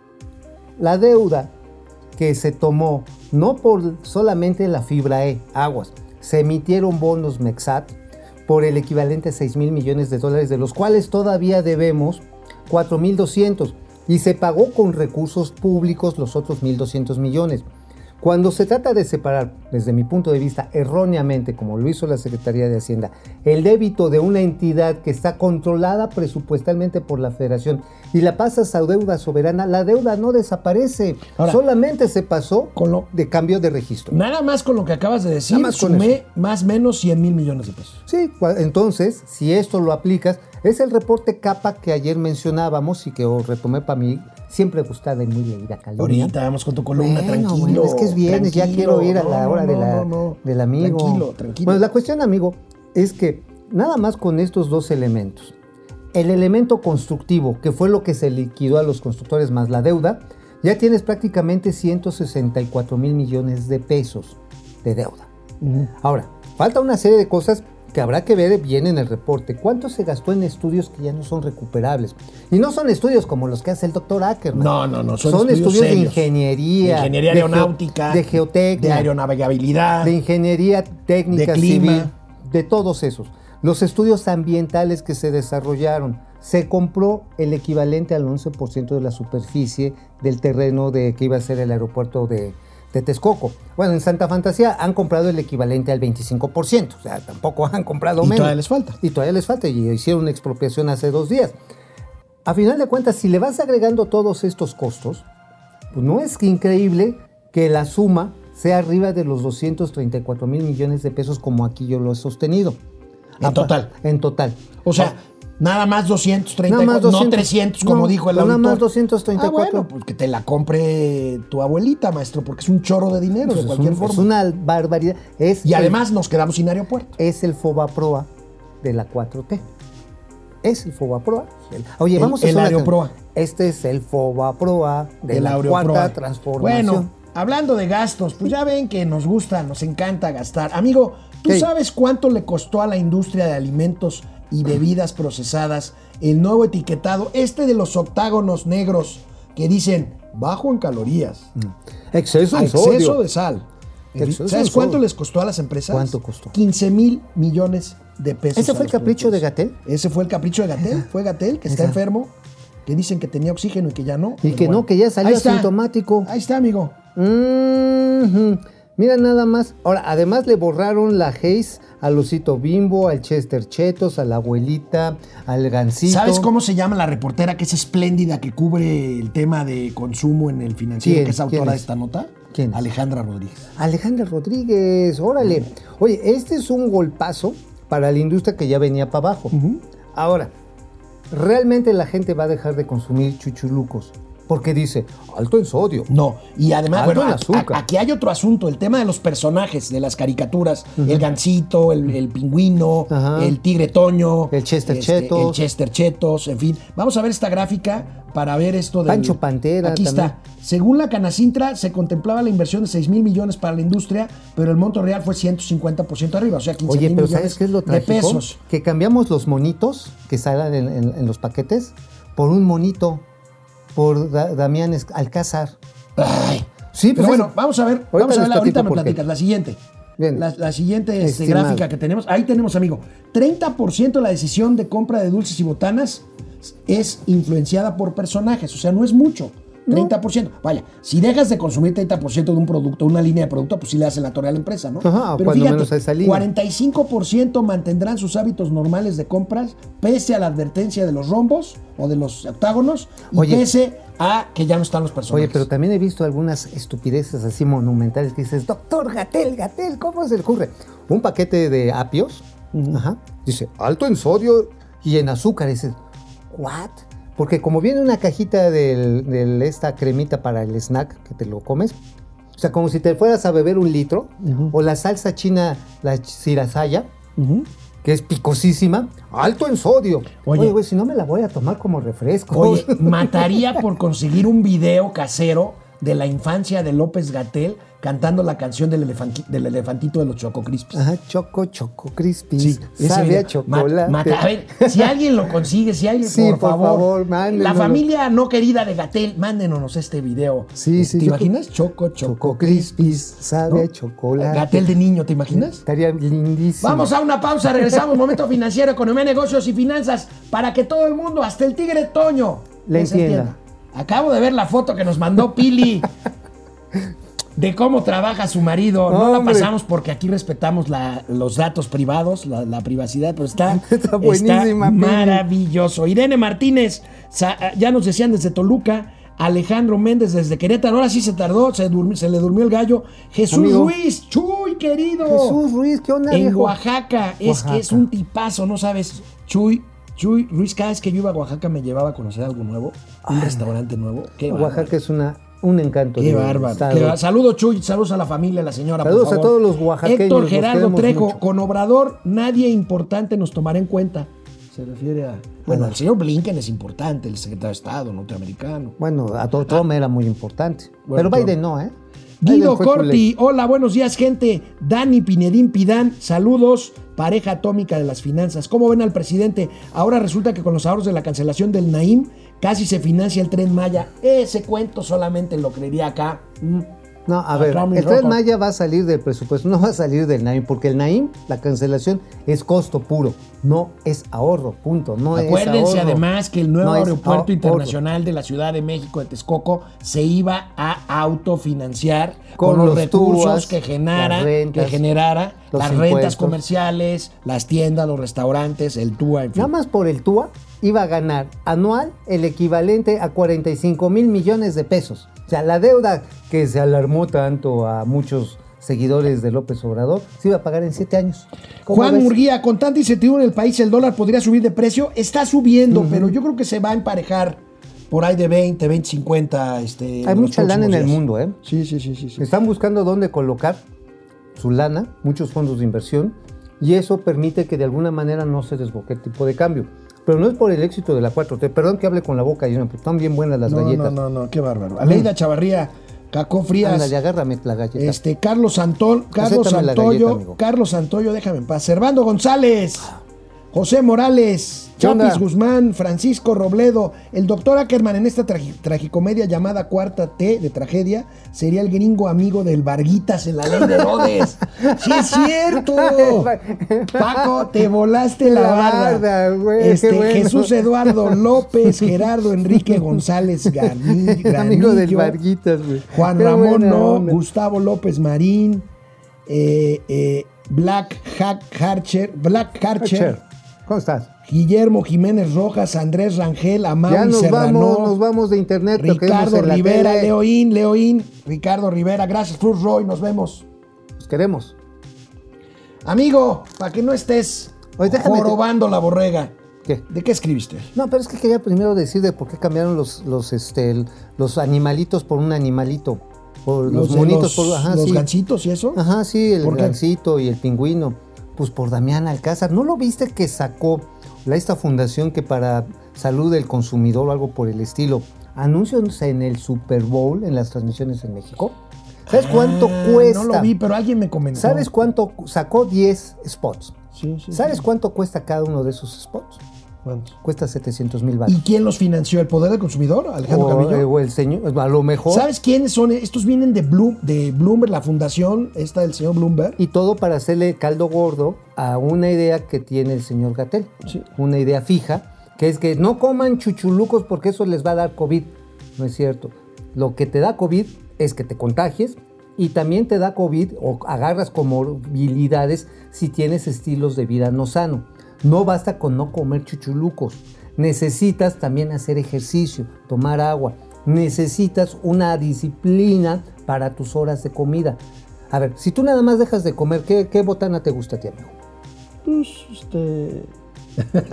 [SPEAKER 2] La deuda que se tomó, no por solamente la fibra E, aguas, se emitieron bonos Mexat por el equivalente a 6 mil millones de dólares, de los cuales todavía debemos 4 mil 200 y se pagó con recursos públicos los otros 1.200 millones. Cuando se trata de separar, desde mi punto de vista, erróneamente, como lo hizo la Secretaría de Hacienda, el débito de una entidad que está controlada presupuestalmente por la Federación y la pasas a deuda soberana, la deuda no desaparece,
[SPEAKER 1] Ahora,
[SPEAKER 2] solamente se pasó
[SPEAKER 1] con lo-
[SPEAKER 2] de cambio de registro.
[SPEAKER 1] Nada más con lo que acabas de decir,
[SPEAKER 2] más
[SPEAKER 1] sumé más o menos 100 mil millones de pesos.
[SPEAKER 2] Sí, entonces, si esto lo aplicas, Es el reporte capa que ayer mencionábamos y que os retomé para mí. Siempre gustada y muy leída calidad.
[SPEAKER 1] Ahorita vamos con tu columna,
[SPEAKER 2] Bueno,
[SPEAKER 1] tranquilo.
[SPEAKER 2] bueno, es que es viernes, ya quiero ir a la
[SPEAKER 1] no,
[SPEAKER 2] hora de la-
[SPEAKER 1] no,
[SPEAKER 2] del amigo.
[SPEAKER 1] Tranquilo, tranquilo.
[SPEAKER 2] Bueno, la cuestión, amigo, es que nada más con estos dos elementos, el elemento constructivo, que fue lo que se liquidó a los constructores más la deuda, ya tienes prácticamente 164 mil millones de pesos de deuda. Ahora, falta una serie de cosas que habrá que ver bien en el reporte. ¿Cuánto se gastó en estudios que ya no son recuperables? Y no son estudios como los que hace el doctor Ackerman.
[SPEAKER 1] No, no, no, son
[SPEAKER 2] Son,
[SPEAKER 1] estudios
[SPEAKER 2] estudios, de ingeniería.
[SPEAKER 1] De ingeniería
[SPEAKER 2] de
[SPEAKER 1] aeronáutica.
[SPEAKER 2] De geotecnia.
[SPEAKER 1] De aeronavegabilidad.
[SPEAKER 2] de ingeniería técnica
[SPEAKER 1] de clima.
[SPEAKER 2] civil. De todos esos. Los estudios ambientales que se desarrollaron. Se compró el equivalente al 11% de la superficie del terreno de que iba a ser el aeropuerto de, de Texcoco. Bueno, en Santa Fantasía han comprado el equivalente al 25%. O sea, tampoco han comprado
[SPEAKER 1] Y
[SPEAKER 2] menos.
[SPEAKER 1] todavía les falta.
[SPEAKER 2] Y todavía les falta. Y hicieron una expropiación hace dos días. A final de cuentas, si le vas agregando todos estos costos, pues no es que increíble que la suma sea arriba de los 234 mil millones de pesos como aquí yo lo he sostenido.
[SPEAKER 1] En
[SPEAKER 2] Apa-
[SPEAKER 1] total.
[SPEAKER 2] En total.
[SPEAKER 1] O sea, nada más 234,
[SPEAKER 2] Nada más 200,
[SPEAKER 1] no 300 como
[SPEAKER 2] no,
[SPEAKER 1] dijo el
[SPEAKER 2] nada
[SPEAKER 1] auditor.
[SPEAKER 2] más 234.
[SPEAKER 1] Ah, bueno, pues que te la compre tu abuelita, maestro, porque es un chorro de dinero
[SPEAKER 2] Pues
[SPEAKER 1] de cualquier
[SPEAKER 2] un-
[SPEAKER 1] forma.
[SPEAKER 2] es una barbaridad. Es
[SPEAKER 1] Y
[SPEAKER 2] el-
[SPEAKER 1] además nos quedamos sin aeropuerto.
[SPEAKER 2] es el FOBAPROA de la 4T. Es el FOBAPROA. Oye,
[SPEAKER 1] El-
[SPEAKER 2] vamos a
[SPEAKER 1] el
[SPEAKER 2] hacer
[SPEAKER 1] Aeroproa.
[SPEAKER 2] Este es el FOBAPROA de
[SPEAKER 1] El
[SPEAKER 2] la cuarta transformación.
[SPEAKER 1] Bueno, hablando de gastos, pues ya ven que nos gusta, nos encanta gastar. Amigo, ¿tú
[SPEAKER 2] Sí.
[SPEAKER 1] sabes cuánto le costó a la industria de alimentos y bebidas procesadas el nuevo etiquetado, este de los octágonos negros que dicen bajo en calorías,
[SPEAKER 2] exceso en
[SPEAKER 1] exceso
[SPEAKER 2] sodio.
[SPEAKER 1] de sal?
[SPEAKER 2] Exceso
[SPEAKER 1] ¿Sabes cuánto
[SPEAKER 2] sodio.
[SPEAKER 1] les costó a las empresas?
[SPEAKER 2] ¿Cuánto costó?
[SPEAKER 1] 15 mil millones de pesos.
[SPEAKER 2] ¿Ese fue el capricho de. Gatel?
[SPEAKER 1] Ese fue el capricho de Gatel. Fue Gatel, que está enfermo, que dicen que tenía oxígeno y que ya no.
[SPEAKER 2] Y que no, que ya salió
[SPEAKER 1] Ahí
[SPEAKER 2] asintomático.
[SPEAKER 1] Ahí está, amigo.
[SPEAKER 2] Mhm. Mira nada más. Ahora, además le borraron la Haze al osito bimbo, al Chester Chetos, a la abuelita, al gancito.
[SPEAKER 1] ¿Sabes cómo se llama la reportera que es espléndida, que cubre el tema de consumo en el financiero, que es autora
[SPEAKER 2] ¿Quién
[SPEAKER 1] de
[SPEAKER 2] es?
[SPEAKER 1] esta nota?
[SPEAKER 2] ¿Quién?
[SPEAKER 1] Alejandra Rodríguez.
[SPEAKER 2] Alejandra Rodríguez, órale. Oye, este es un golpazo para la industria que ya venía para abajo. Ahora, realmente la gente va a dejar de consumir chuchulucos. Porque dice, alto en sodio.
[SPEAKER 1] No, y además,
[SPEAKER 2] Alto
[SPEAKER 1] bueno,
[SPEAKER 2] en azúcar.
[SPEAKER 1] a- aquí hay otro asunto, el tema de los personajes de las caricaturas, el gancito, el, el pingüino, el tigre toño,
[SPEAKER 2] El Chester Chetos.
[SPEAKER 1] el Chester Chetos, en fin. Vamos a ver esta gráfica para ver esto de
[SPEAKER 2] Pancho Pantera
[SPEAKER 1] Aquí
[SPEAKER 2] también.
[SPEAKER 1] está. Según la Canacintra, se contemplaba la inversión de 6 mil millones para la industria, pero el monto real fue 150% arriba, o sea, 15
[SPEAKER 2] Oye,
[SPEAKER 1] mil
[SPEAKER 2] pero
[SPEAKER 1] millones
[SPEAKER 2] ¿sabes qué es lo
[SPEAKER 1] de pesos.
[SPEAKER 2] Que cambiamos los monitos que salen en, en- en los paquetes por un monito, por Da- Damián Alcázar.
[SPEAKER 1] Ay.
[SPEAKER 2] Sí,
[SPEAKER 1] Pero
[SPEAKER 2] pues
[SPEAKER 1] bueno,
[SPEAKER 2] es-
[SPEAKER 1] vamos a ver,
[SPEAKER 2] ahorita
[SPEAKER 1] vamos a ver, ahorita me platicas. La siguiente.
[SPEAKER 2] Bien.
[SPEAKER 1] La, la siguiente este, gráfica que tenemos. Ahí tenemos, amigo. 30% de la decisión de compra de dulces y botanas es influenciada por personajes. O sea, no es mucho. 30%. Vaya, si dejas de consumir 30% de un producto, una línea de producto, pues sí le hacen la torre a la empresa, ¿no?
[SPEAKER 2] Ajá,
[SPEAKER 1] Pero
[SPEAKER 2] cuando
[SPEAKER 1] fíjate,
[SPEAKER 2] menos a esa línea.
[SPEAKER 1] 45% mantendrán sus hábitos normales de compras pese a la advertencia de los rombos o de los octágonos y
[SPEAKER 2] Oye.
[SPEAKER 1] pese a que ya no están los personajes.
[SPEAKER 2] Oye, pero también he visto algunas estupideces así monumentales que dices, doctor Gatel, Gatel, ¿cómo se le ocurre? Un paquete de apios, ajá, dice, alto en sodio y en azúcar. Y dices, ¿what? Porque como viene una cajita de esta cremita para el snack que te lo comes, o sea, como si te fueras a beber un litro, o la salsa china, la cirasaya, que es picosísima, alto en sodio.
[SPEAKER 1] Oye,
[SPEAKER 2] güey, si no me la voy a tomar como refresco.
[SPEAKER 1] Oye, mataría por conseguir un video casero de la infancia de López Gatel cantando la canción del, elefanti- del elefantito de los Choco Crispies.
[SPEAKER 2] Ajá, choco, choco, crispy.
[SPEAKER 1] Sí,
[SPEAKER 2] sabe a chocolate.
[SPEAKER 1] Ma- a ver, si alguien lo consigue, si alguien,
[SPEAKER 2] Sí,
[SPEAKER 1] por,
[SPEAKER 2] por
[SPEAKER 1] favor.
[SPEAKER 2] favor.
[SPEAKER 1] La familia no querida de Gatel, mándenos este video.
[SPEAKER 2] Sí, sí,
[SPEAKER 1] ¿Te imaginas? Choco, choco,
[SPEAKER 2] Choco crispies, sabe
[SPEAKER 1] ¿no?
[SPEAKER 2] a chocolate.
[SPEAKER 1] Gatel de niño, ¿te imaginas?
[SPEAKER 2] Estaría lindísimo.
[SPEAKER 1] Vamos a una pausa, regresamos. Momento financiero, economía, negocios y finanzas para que todo el mundo, hasta el tigre Toño,
[SPEAKER 2] Le
[SPEAKER 1] les
[SPEAKER 2] entienda.
[SPEAKER 1] Acabo de ver la foto que nos mandó Pili de cómo trabaja su marido. No la pasamos porque aquí respetamos la- los datos privados, la, la privacidad, pero está,
[SPEAKER 2] Está buenísima, Pili.
[SPEAKER 1] maravilloso. Irene Martínez, sa- ya nos decían desde Toluca. Alejandro Méndez desde Querétaro, ahora sí se tardó, se, durmi- se le durmió el gallo. Jesús
[SPEAKER 2] Amigo.
[SPEAKER 1] Ruiz, Chuy, querido.
[SPEAKER 2] Jesús Ruiz, ¿qué onda,
[SPEAKER 1] En
[SPEAKER 2] viejo?
[SPEAKER 1] Oaxaca, es que es un tipazo, no sabes. Chuy, Chuy Ruiz, cada vez que yo iba a Oaxaca me llevaba a conocer algo nuevo, un restaurante nuevo. Qué
[SPEAKER 2] Oaxaca es una, un encanto.
[SPEAKER 1] Qué bárbaro. Saludos, Chuy. Saludos a la familia, a la señora. por
[SPEAKER 2] Saludos a todos los oaxaqueños,
[SPEAKER 1] Héctor Gerardo Trejo,
[SPEAKER 2] mucho.
[SPEAKER 1] con Obrador, nadie importante nos tomará en cuenta. Se refiere a. Bueno, el señor Blinken es importante, el secretario de Estado norteamericano.
[SPEAKER 2] Bueno, a todo Trump era muy importante.
[SPEAKER 1] Bueno,
[SPEAKER 2] Pero. Biden no, ¿eh?
[SPEAKER 1] Guido Corti, hola, buenos días, gente. Dani Pinedín Pidán, saludos, pareja atómica de las finanzas. ¿Cómo ven al presidente? Ahora resulta que con los ahorros de la cancelación del Naim casi se financia el tren Maya. Ese cuento solamente lo creería acá. Mm.
[SPEAKER 2] No, a ver, el Tren. Maya va a salir del presupuesto, no va a salir del Naim, porque el Naim, la cancelación, es costo puro, no es ahorro, punto. No es
[SPEAKER 1] Acuérdense
[SPEAKER 2] ahorro.
[SPEAKER 1] además que el nuevo
[SPEAKER 2] No es
[SPEAKER 1] aeropuerto internacional de la Ciudad de México de Texcoco se iba a autofinanciar con,
[SPEAKER 2] Con
[SPEAKER 1] los, recursos que generara,
[SPEAKER 2] las rentas,
[SPEAKER 1] que generara las rentas comerciales, las tiendas, los restaurantes, el TUA, en fin.
[SPEAKER 2] Nada más por el TUA iba a ganar anual el equivalente a 45 mil millones de pesos. O sea, la deuda que se alarmó tanto a muchos seguidores de López Obrador se iba a pagar en siete años. ¿Cómo
[SPEAKER 1] Juan
[SPEAKER 2] ves?
[SPEAKER 1] Murguía, con tanta incertidumbre en el país, el dólar podría subir de precio. Está subiendo, pero yo creo que se va a emparejar por ahí de 20, 20, 50. Este,
[SPEAKER 2] Hay mucha lana en el
[SPEAKER 1] días.
[SPEAKER 2] mundo, ¿eh?
[SPEAKER 1] Sí, sí, sí, sí. sí.
[SPEAKER 2] Están buscando dónde colocar su lana, muchos fondos de inversión, y eso permite que de alguna manera no se desboque el tipo de cambio. Pero no es por el éxito de la 4T. Perdón que hable con la boca llena, pero están bien buenas las
[SPEAKER 1] No, no,
[SPEAKER 2] galletas.
[SPEAKER 1] no, no, qué bárbaro. Aleida Chavarría, Cacó Frías.
[SPEAKER 2] Ándale, agárrame la galleta.
[SPEAKER 1] Este, Carlos Santol, Carlos Santoyo,
[SPEAKER 2] galleta.
[SPEAKER 1] Carlos Santoyo, déjame en paz. Servando González, José Morales. Chapis Guzmán, Francisco Robledo, el doctor Ackerman en esta tragi- tragicomedia llamada Cuarta T de tragedia sería el gringo amigo del Varguitas en la ley de Herodes. ¡Sí es cierto! Paco, te volaste la,
[SPEAKER 2] La
[SPEAKER 1] barda.
[SPEAKER 2] barda, güey,
[SPEAKER 1] Este,
[SPEAKER 2] bueno.
[SPEAKER 1] Jesús Eduardo López, Gerardo Enrique González Garni-
[SPEAKER 2] Amigo del
[SPEAKER 1] Granillo,
[SPEAKER 2] Varguitas, güey.
[SPEAKER 1] Juan Ramón no. Gustavo López Marín, eh, eh, Black Hack Harcher, Black Harcher,
[SPEAKER 2] Archer, ¿Cómo estás?
[SPEAKER 1] Guillermo Jiménez Rojas, Andrés Rangel,
[SPEAKER 2] Ya
[SPEAKER 1] Amaury
[SPEAKER 2] nos
[SPEAKER 1] Serrano,
[SPEAKER 2] vamos, nos vamos de internet.
[SPEAKER 1] Ricardo
[SPEAKER 2] en
[SPEAKER 1] Rivera. Leoín, Leoín, Ricardo Rivera, gracias Cruz Roy, nos vemos.
[SPEAKER 2] Los queremos.
[SPEAKER 1] Amigo, para que no estés
[SPEAKER 2] Oye,
[SPEAKER 1] la borrega.
[SPEAKER 2] ¿Qué?
[SPEAKER 1] ¿De qué escribiste?
[SPEAKER 2] No, pero es que quería primero decir de por qué cambiaron los, los, este, los animalitos por un animalito. Por los, monitos
[SPEAKER 1] los,
[SPEAKER 2] por. Ajá,
[SPEAKER 1] los
[SPEAKER 2] sí.
[SPEAKER 1] gancitos y eso.
[SPEAKER 2] Ajá, sí, el gancito y el pingüino. Pues por Damián Alcázar. ¿No lo viste que sacó la, esta fundación que para salud del consumidor o algo por el estilo anuncios en el Super Bowl, en las transmisiones en México? ¿Sabes cuánto
[SPEAKER 1] Ah,
[SPEAKER 2] cuesta?
[SPEAKER 1] No lo vi, pero alguien me comentó.
[SPEAKER 2] ¿Sabes cuánto? Sacó 10 spots.
[SPEAKER 1] Sí, sí,
[SPEAKER 2] ¿Sabes
[SPEAKER 1] sí.
[SPEAKER 2] cuánto cuesta cada uno de esos spots?
[SPEAKER 1] ¿Cuánto?
[SPEAKER 2] Cuesta 700 mil
[SPEAKER 1] ¿Y
[SPEAKER 2] baros.
[SPEAKER 1] quién los financió? ¿El poder del consumidor? Alejandro
[SPEAKER 2] O, eh, o el señor, a lo mejor.
[SPEAKER 1] ¿Sabes quiénes son? Estos vienen de, Bloom, de Bloomberg, la fundación, esta del señor Bloomberg.
[SPEAKER 2] Y todo para hacerle caldo gordo a una idea que tiene el señor Gatel.
[SPEAKER 1] Sí.
[SPEAKER 2] Una idea fija, que es que no coman chuchulucos porque eso les va a dar COVID. No es cierto. Lo que te da COVID es que te contagies y también te da COVID o agarras comorbilidades si tienes estilos de vida no sano. No basta con no comer chuchulucos. Necesitas también hacer ejercicio, tomar agua. Necesitas una disciplina para tus horas de comida. A ver, si tú nada más dejas de comer, ¿qué, qué botana te gusta a ti, amigo?
[SPEAKER 1] Pues, este...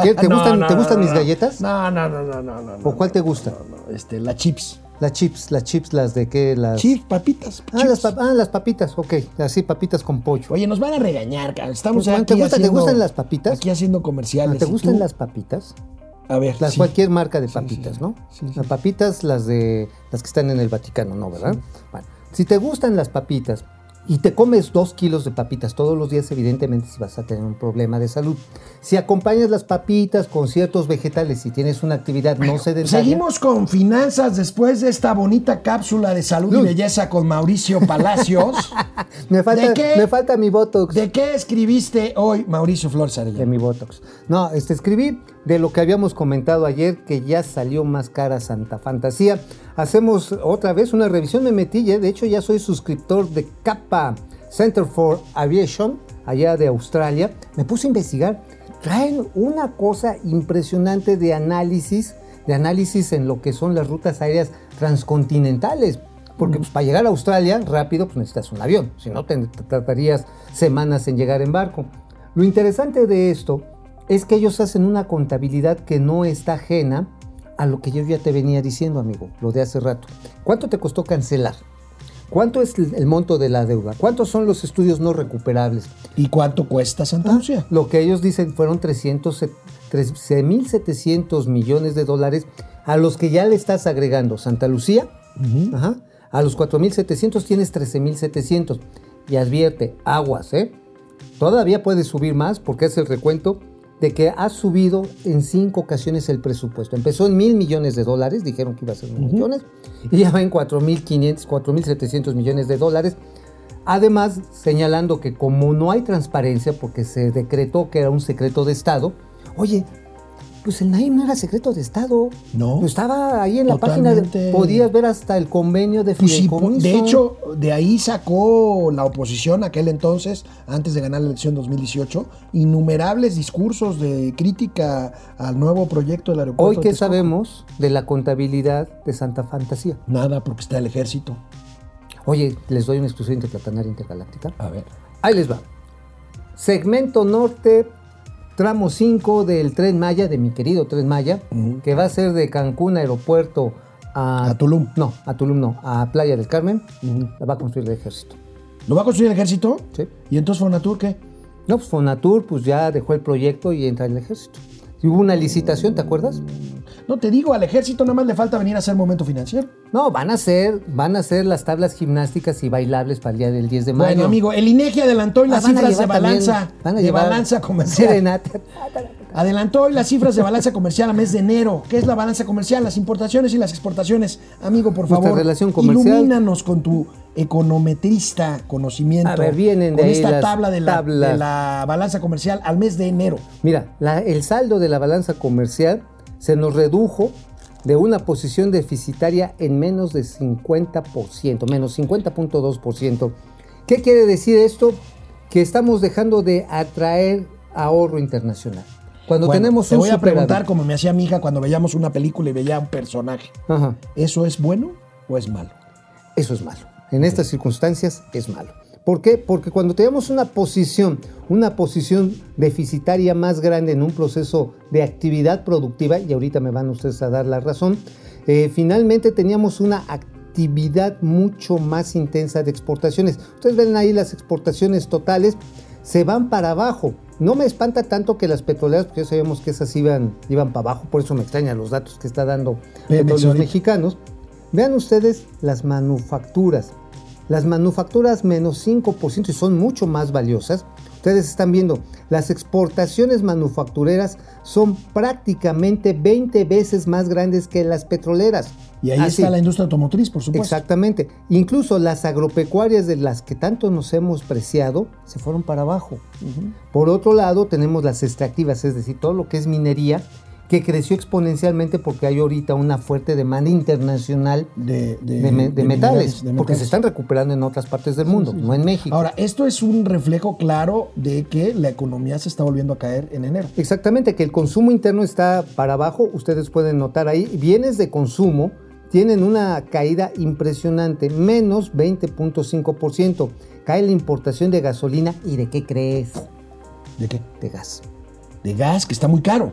[SPEAKER 2] ¿Qué- ¿Te
[SPEAKER 1] No,
[SPEAKER 2] gustan,
[SPEAKER 1] no,
[SPEAKER 2] ¿te
[SPEAKER 1] no,
[SPEAKER 2] gustan
[SPEAKER 1] no,
[SPEAKER 2] mis galletas?
[SPEAKER 1] No, no, no, no, no, no.
[SPEAKER 2] ¿O cuál te gusta?
[SPEAKER 1] No, no, este, la chips.
[SPEAKER 2] Las chips, las chips, las de qué, las...
[SPEAKER 1] Chips, papitas.
[SPEAKER 2] Ah,
[SPEAKER 1] chips.
[SPEAKER 2] las, pa- ah, las papitas, ok. Así, papitas con pollo.
[SPEAKER 1] Oye, nos van a regañar. Estamos
[SPEAKER 2] Pues,
[SPEAKER 1] aquí
[SPEAKER 2] ¿te gusta- te gustan las papitas?
[SPEAKER 1] Aquí haciendo
[SPEAKER 2] Ah,
[SPEAKER 1] comerciales.
[SPEAKER 2] ¿Te
[SPEAKER 1] ¿Y
[SPEAKER 2] gustan
[SPEAKER 1] tú?
[SPEAKER 2] las papitas?
[SPEAKER 1] A ver,
[SPEAKER 2] Las
[SPEAKER 1] sí.
[SPEAKER 2] cualquier marca de papitas,
[SPEAKER 1] sí,
[SPEAKER 2] ¿no?
[SPEAKER 1] sí, sí.
[SPEAKER 2] Las papitas, las de las que están en el Vaticano, ¿no? ¿Verdad? Bueno, si te gustan las papitas y te comes dos kilos de papitas todos los días, evidentemente si vas a tener un problema de salud. Si acompañas las papitas con ciertos vegetales, si tienes una actividad no sedentaria,
[SPEAKER 1] Seguimos con finanzas después de esta bonita cápsula de salud y belleza con Mauricio Palacios.
[SPEAKER 2] me falta,
[SPEAKER 1] ¿De qué?
[SPEAKER 2] me falta mi botox.
[SPEAKER 1] ¿De qué escribiste hoy, Mauricio Flores
[SPEAKER 2] de mi Botox. No, este, escribí de lo que habíamos comentado ayer, que ya salió más cara Santa Fantasía. Hacemos otra vez una revisión, me metí, ya, de hecho ya soy suscriptor de CAPA, Center for Aviation, allá de Australia. Me puse a investigar. Traen una cosa impresionante de análisis, de análisis en lo que son las rutas aéreas transcontinentales. Porque pues, para llegar a Australia rápido pues, necesitas un avión, si no te tardarías semanas en llegar en barco. Lo interesante de esto es que ellos hacen una contabilidad que no está ajena a lo que yo ya te venía diciendo, amigo, lo de hace rato. ¿Cuánto te costó cancelar? ¿Cuánto es el monto de la deuda? ¿Cuántos son los estudios no recuperables?
[SPEAKER 1] ¿Y cuánto cuesta Santa Lucía?
[SPEAKER 2] Lo que ellos dicen fueron 300, 13.700 millones de dólares a los que ya le estás agregando Santa Lucía. ajá, a los 4.700 tienes 13.700. Y advierte, aguas, ¿eh? Todavía puede subir más porque es el recuento de que ha subido en cinco ocasiones el presupuesto. Empezó en mil millones de dólares, dijeron que iba a ser mil millones, y ya va en 4.500, 4.700 millones de dólares. Además, señalando que como no hay transparencia, porque se decretó que era un secreto de Estado, oye, pues el NAIM no era secreto de Estado.
[SPEAKER 1] No.
[SPEAKER 2] Pues estaba ahí en la página, de- podías ver hasta el convenio de
[SPEAKER 1] Pues sí,
[SPEAKER 2] fideicomiso.
[SPEAKER 1] de hecho, de ahí sacó la oposición aquel entonces, antes de ganar la elección 2018, innumerables discursos de crítica al nuevo proyecto del aeropuerto.
[SPEAKER 2] Hoy,
[SPEAKER 1] de
[SPEAKER 2] ¿qué
[SPEAKER 1] Texcoco.
[SPEAKER 2] sabemos de la contabilidad de Santa Fantasía?
[SPEAKER 1] Nada, porque está el ejército.
[SPEAKER 2] Oye, les doy una exclusiva interplatanaria intergaláctica.
[SPEAKER 1] A ver.
[SPEAKER 2] Ahí les va. Segmento norte, tramo 5 del Tren Maya, de mi querido Tren Maya, que va a ser de Cancún Aeropuerto a...
[SPEAKER 1] A Tulum.
[SPEAKER 2] No, a Tulum no, a Playa del Carmen. La va a construir el ejército.
[SPEAKER 1] ¿Lo va a construir el ejército?
[SPEAKER 2] Sí.
[SPEAKER 1] ¿Y entonces Fonatur qué?
[SPEAKER 2] No, pues Fonatur pues ya dejó el proyecto y entra el ejército. Y hubo una licitación, ¿te acuerdas?
[SPEAKER 1] No, te digo, al ejército nada más le falta venir a hacer momento financiero.
[SPEAKER 2] No, van a ser, van a ser las tablas gimnásticas y bailables para el día del 10 de mayo.
[SPEAKER 1] Bueno, amigo, el INEGI adelantó hoy
[SPEAKER 2] Ah,
[SPEAKER 1] las cifras de
[SPEAKER 2] también-
[SPEAKER 1] balanza,
[SPEAKER 2] van a
[SPEAKER 1] de balanza comercial. Adelantó hoy las cifras de balanza comercial a mes de enero. ¿Qué es la balanza comercial? Las importaciones y las exportaciones. Amigo, por favor,
[SPEAKER 2] relación comercial.
[SPEAKER 1] ilumínanos con tu econometrista conocimiento.
[SPEAKER 2] A ver, vienen de
[SPEAKER 1] con
[SPEAKER 2] ahí
[SPEAKER 1] esta
[SPEAKER 2] las
[SPEAKER 1] tabla de la, de la balanza comercial al mes de enero.
[SPEAKER 2] Mira, la- el saldo de la balanza comercial se nos redujo de una posición deficitaria en menos de 50%, menos 50.2%. ¿Qué quiere decir esto? Que estamos dejando de atraer ahorro internacional. Cuando
[SPEAKER 1] Bueno,
[SPEAKER 2] tenemos
[SPEAKER 1] te
[SPEAKER 2] un
[SPEAKER 1] voy a preguntar como me hacía mi hija cuando veíamos una película y veía un personaje.
[SPEAKER 2] Ajá,
[SPEAKER 1] ¿Eso es bueno o es malo?
[SPEAKER 2] eso es malo. En estas circunstancias es malo. ¿Por qué? Porque cuando tenemos una posición, una posición deficitaria más grande en un proceso de actividad productiva, y ahorita me van ustedes a dar la razón, eh, finalmente teníamos una actividad mucho más intensa de exportaciones. Ustedes ven ahí las exportaciones totales, se van para abajo. No me espanta tanto que las petroleras, porque ya sabemos que esas iban, iban para abajo, por eso me extrañan los datos que está dando
[SPEAKER 1] ahorita.
[SPEAKER 2] Mexicanos. Vean ustedes las manufacturas. Las manufacturas menos 5% y son mucho más valiosas. Ustedes están viendo, las exportaciones manufactureras son prácticamente 20 veces más grandes que las petroleras.
[SPEAKER 1] Y ahí
[SPEAKER 2] Así.
[SPEAKER 1] está la industria automotriz, por supuesto.
[SPEAKER 2] Exactamente. Incluso las agropecuarias de las que tanto nos hemos preciado se fueron para abajo. Por otro lado, tenemos las extractivas, es decir, todo lo que es minería, que creció exponencialmente porque hay ahorita una fuerte demanda internacional
[SPEAKER 1] De, de-
[SPEAKER 2] de, me- de
[SPEAKER 1] de
[SPEAKER 2] metales, porque se están recuperando en otras partes del mundo, no en México.
[SPEAKER 1] Ahora, esto es un reflejo claro de que la economía se está volviendo a caer en enero.
[SPEAKER 2] Exactamente, que el consumo interno está para abajo, ustedes pueden notar ahí, bienes de consumo tienen una caída impresionante, menos 20.5%. Cae la importación de gasolina y de qué crees?
[SPEAKER 1] ¿De qué?
[SPEAKER 2] De gas.
[SPEAKER 1] De gas, que está muy caro.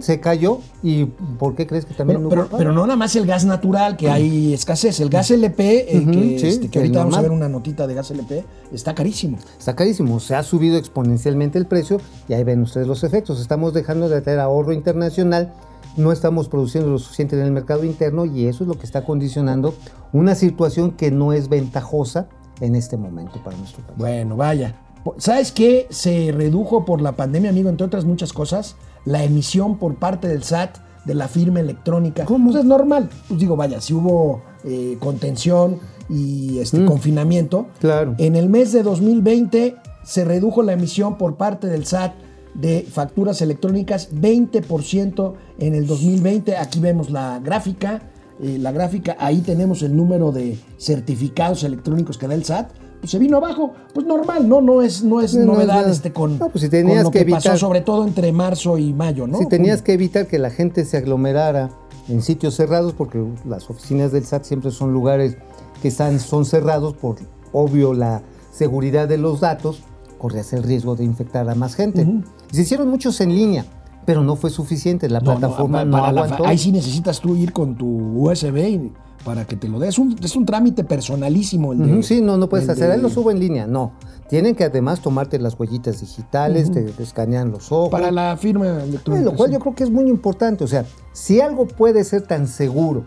[SPEAKER 2] Se cayó y ¿por qué crees que también
[SPEAKER 1] Pero,
[SPEAKER 2] hubo
[SPEAKER 1] pero, no nada más el gas natural, que hay escasez. El gas LP, eh, que,
[SPEAKER 2] sí,
[SPEAKER 1] este, que ahorita vamos a ver una notita de gas LP, está carísimo.
[SPEAKER 2] Está carísimo, se ha subido exponencialmente el precio y ahí ven ustedes los efectos. Estamos dejando de traer ahorro internacional, no estamos produciendo lo suficiente en el mercado interno y eso es lo que está condicionando una situación que no es ventajosa en este momento para nuestro país.
[SPEAKER 1] Bueno, vaya. ¿Sabes qué? Se redujo por la pandemia, amigo, entre otras muchas cosas, la emisión por parte del SAT de la firma electrónica. ¿Cómo? Pues es normal. Pues digo, vaya, si hubo eh, contención y este confinamiento.
[SPEAKER 2] Claro.
[SPEAKER 1] En el mes de 2020 se redujo la emisión por parte del SAT de facturas electrónicas 20% en el 2020. Aquí vemos la gráfica. eh, la gráfica, ahí tenemos el número de certificados electrónicos que da el SAT. Pues se vino abajo, pues normal, no, no es, no es
[SPEAKER 2] No, no
[SPEAKER 1] novedad este con,
[SPEAKER 2] No, pues si
[SPEAKER 1] con
[SPEAKER 2] tenías
[SPEAKER 1] lo
[SPEAKER 2] que
[SPEAKER 1] que, pasó,
[SPEAKER 2] evitar-
[SPEAKER 1] sobre todo entre marzo y mayo, ¿no?
[SPEAKER 2] Si tenías que evitar que la gente se aglomerara en sitios cerrados, porque las oficinas del SAT siempre son lugares que están, son cerrados por obvio la seguridad de los datos, corrías el riesgo de infectar a más gente. Se hicieron muchos en línea, pero no fue suficiente. La
[SPEAKER 1] No, no,
[SPEAKER 2] plataforma
[SPEAKER 1] pa-
[SPEAKER 2] no,
[SPEAKER 1] para fa-
[SPEAKER 2] aguantó.
[SPEAKER 1] ahí sí necesitas tú ir con tu USB y- para que te lo des. Es un, es un trámite personalísimo. El de-
[SPEAKER 2] sí, no, no puedes hacer.
[SPEAKER 1] de-
[SPEAKER 2] Él lo subo en línea, no. Tienen que además tomarte las huellitas digitales, te, te escanean los ojos.
[SPEAKER 1] Para la firma
[SPEAKER 2] Eh,
[SPEAKER 1] electrónica.
[SPEAKER 2] Lo cual
[SPEAKER 1] sí.
[SPEAKER 2] yo creo que es muy importante. O sea, si algo puede ser tan seguro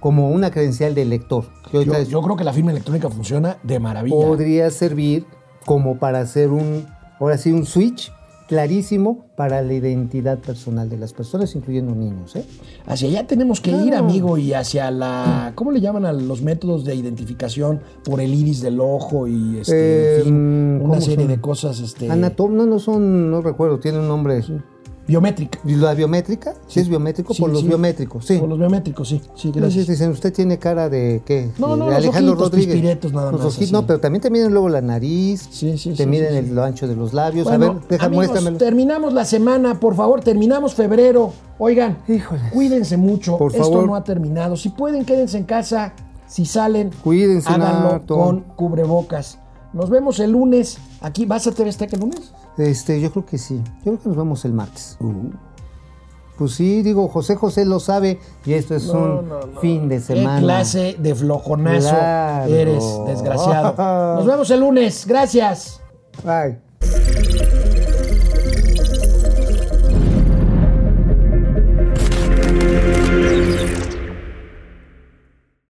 [SPEAKER 2] como una credencial de lector, que ahorita
[SPEAKER 1] Yo,
[SPEAKER 2] es-
[SPEAKER 1] yo creo que la firma electrónica funciona de maravilla.
[SPEAKER 2] podría servir como para hacer un, ahora sí, un switch clarísimo para la identidad personal de las personas, incluyendo niños. ¿eh?
[SPEAKER 1] Hacia allá tenemos que ir, amigo, y hacia la. ¿Cómo le llaman a los métodos de identificación por el iris del ojo y este,
[SPEAKER 2] Eh,
[SPEAKER 1] en fin,
[SPEAKER 2] ¿cómo
[SPEAKER 1] una serie
[SPEAKER 2] son?
[SPEAKER 1] de cosas este,
[SPEAKER 2] Anatom, no, no son, no recuerdo, tiene un nombre.
[SPEAKER 1] Biométricas?
[SPEAKER 2] ¿Y ¿La biométrica? Sí, es biométrico,
[SPEAKER 1] Sí,
[SPEAKER 2] por los
[SPEAKER 1] sí.
[SPEAKER 2] biométricos, sí.
[SPEAKER 1] Por los biométricos, sí. Sí, gracias.
[SPEAKER 2] dicen, usted tiene cara de qué?
[SPEAKER 1] No,
[SPEAKER 2] de
[SPEAKER 1] no, los
[SPEAKER 2] Alejandro
[SPEAKER 1] ojitos
[SPEAKER 2] Rodríguez.
[SPEAKER 1] nada
[SPEAKER 2] Los
[SPEAKER 1] más,
[SPEAKER 2] ojitos,
[SPEAKER 1] así.
[SPEAKER 2] no, pero también te miden luego la nariz,
[SPEAKER 1] Sí, sí,
[SPEAKER 2] te
[SPEAKER 1] sí,
[SPEAKER 2] miden el- lo ancho de los labios.
[SPEAKER 1] Bueno,
[SPEAKER 2] a ver, deja,
[SPEAKER 1] amigos,
[SPEAKER 2] muéstramelo.
[SPEAKER 1] terminamos la semana, por favor, terminamos febrero. Oigan,
[SPEAKER 2] Híjole.
[SPEAKER 1] cuídense mucho.
[SPEAKER 2] Por
[SPEAKER 1] Esto
[SPEAKER 2] favor.
[SPEAKER 1] no ha terminado. Si pueden, quédense en casa. Si salen,
[SPEAKER 2] Cuídense,
[SPEAKER 1] háganlo con cubrebocas. Nos vemos el lunes. Aquí, ¿vas a TV Azteca el lunes?
[SPEAKER 2] Este, yo creo que sí. Yo creo que nos vemos el martes. Pues sí, digo, José José lo sabe y esto es un fin de semana.
[SPEAKER 1] ¿Qué clase de flojonazo
[SPEAKER 2] Claro.
[SPEAKER 1] eres, desgraciado? Nos vemos el lunes. Gracias.
[SPEAKER 2] Bye.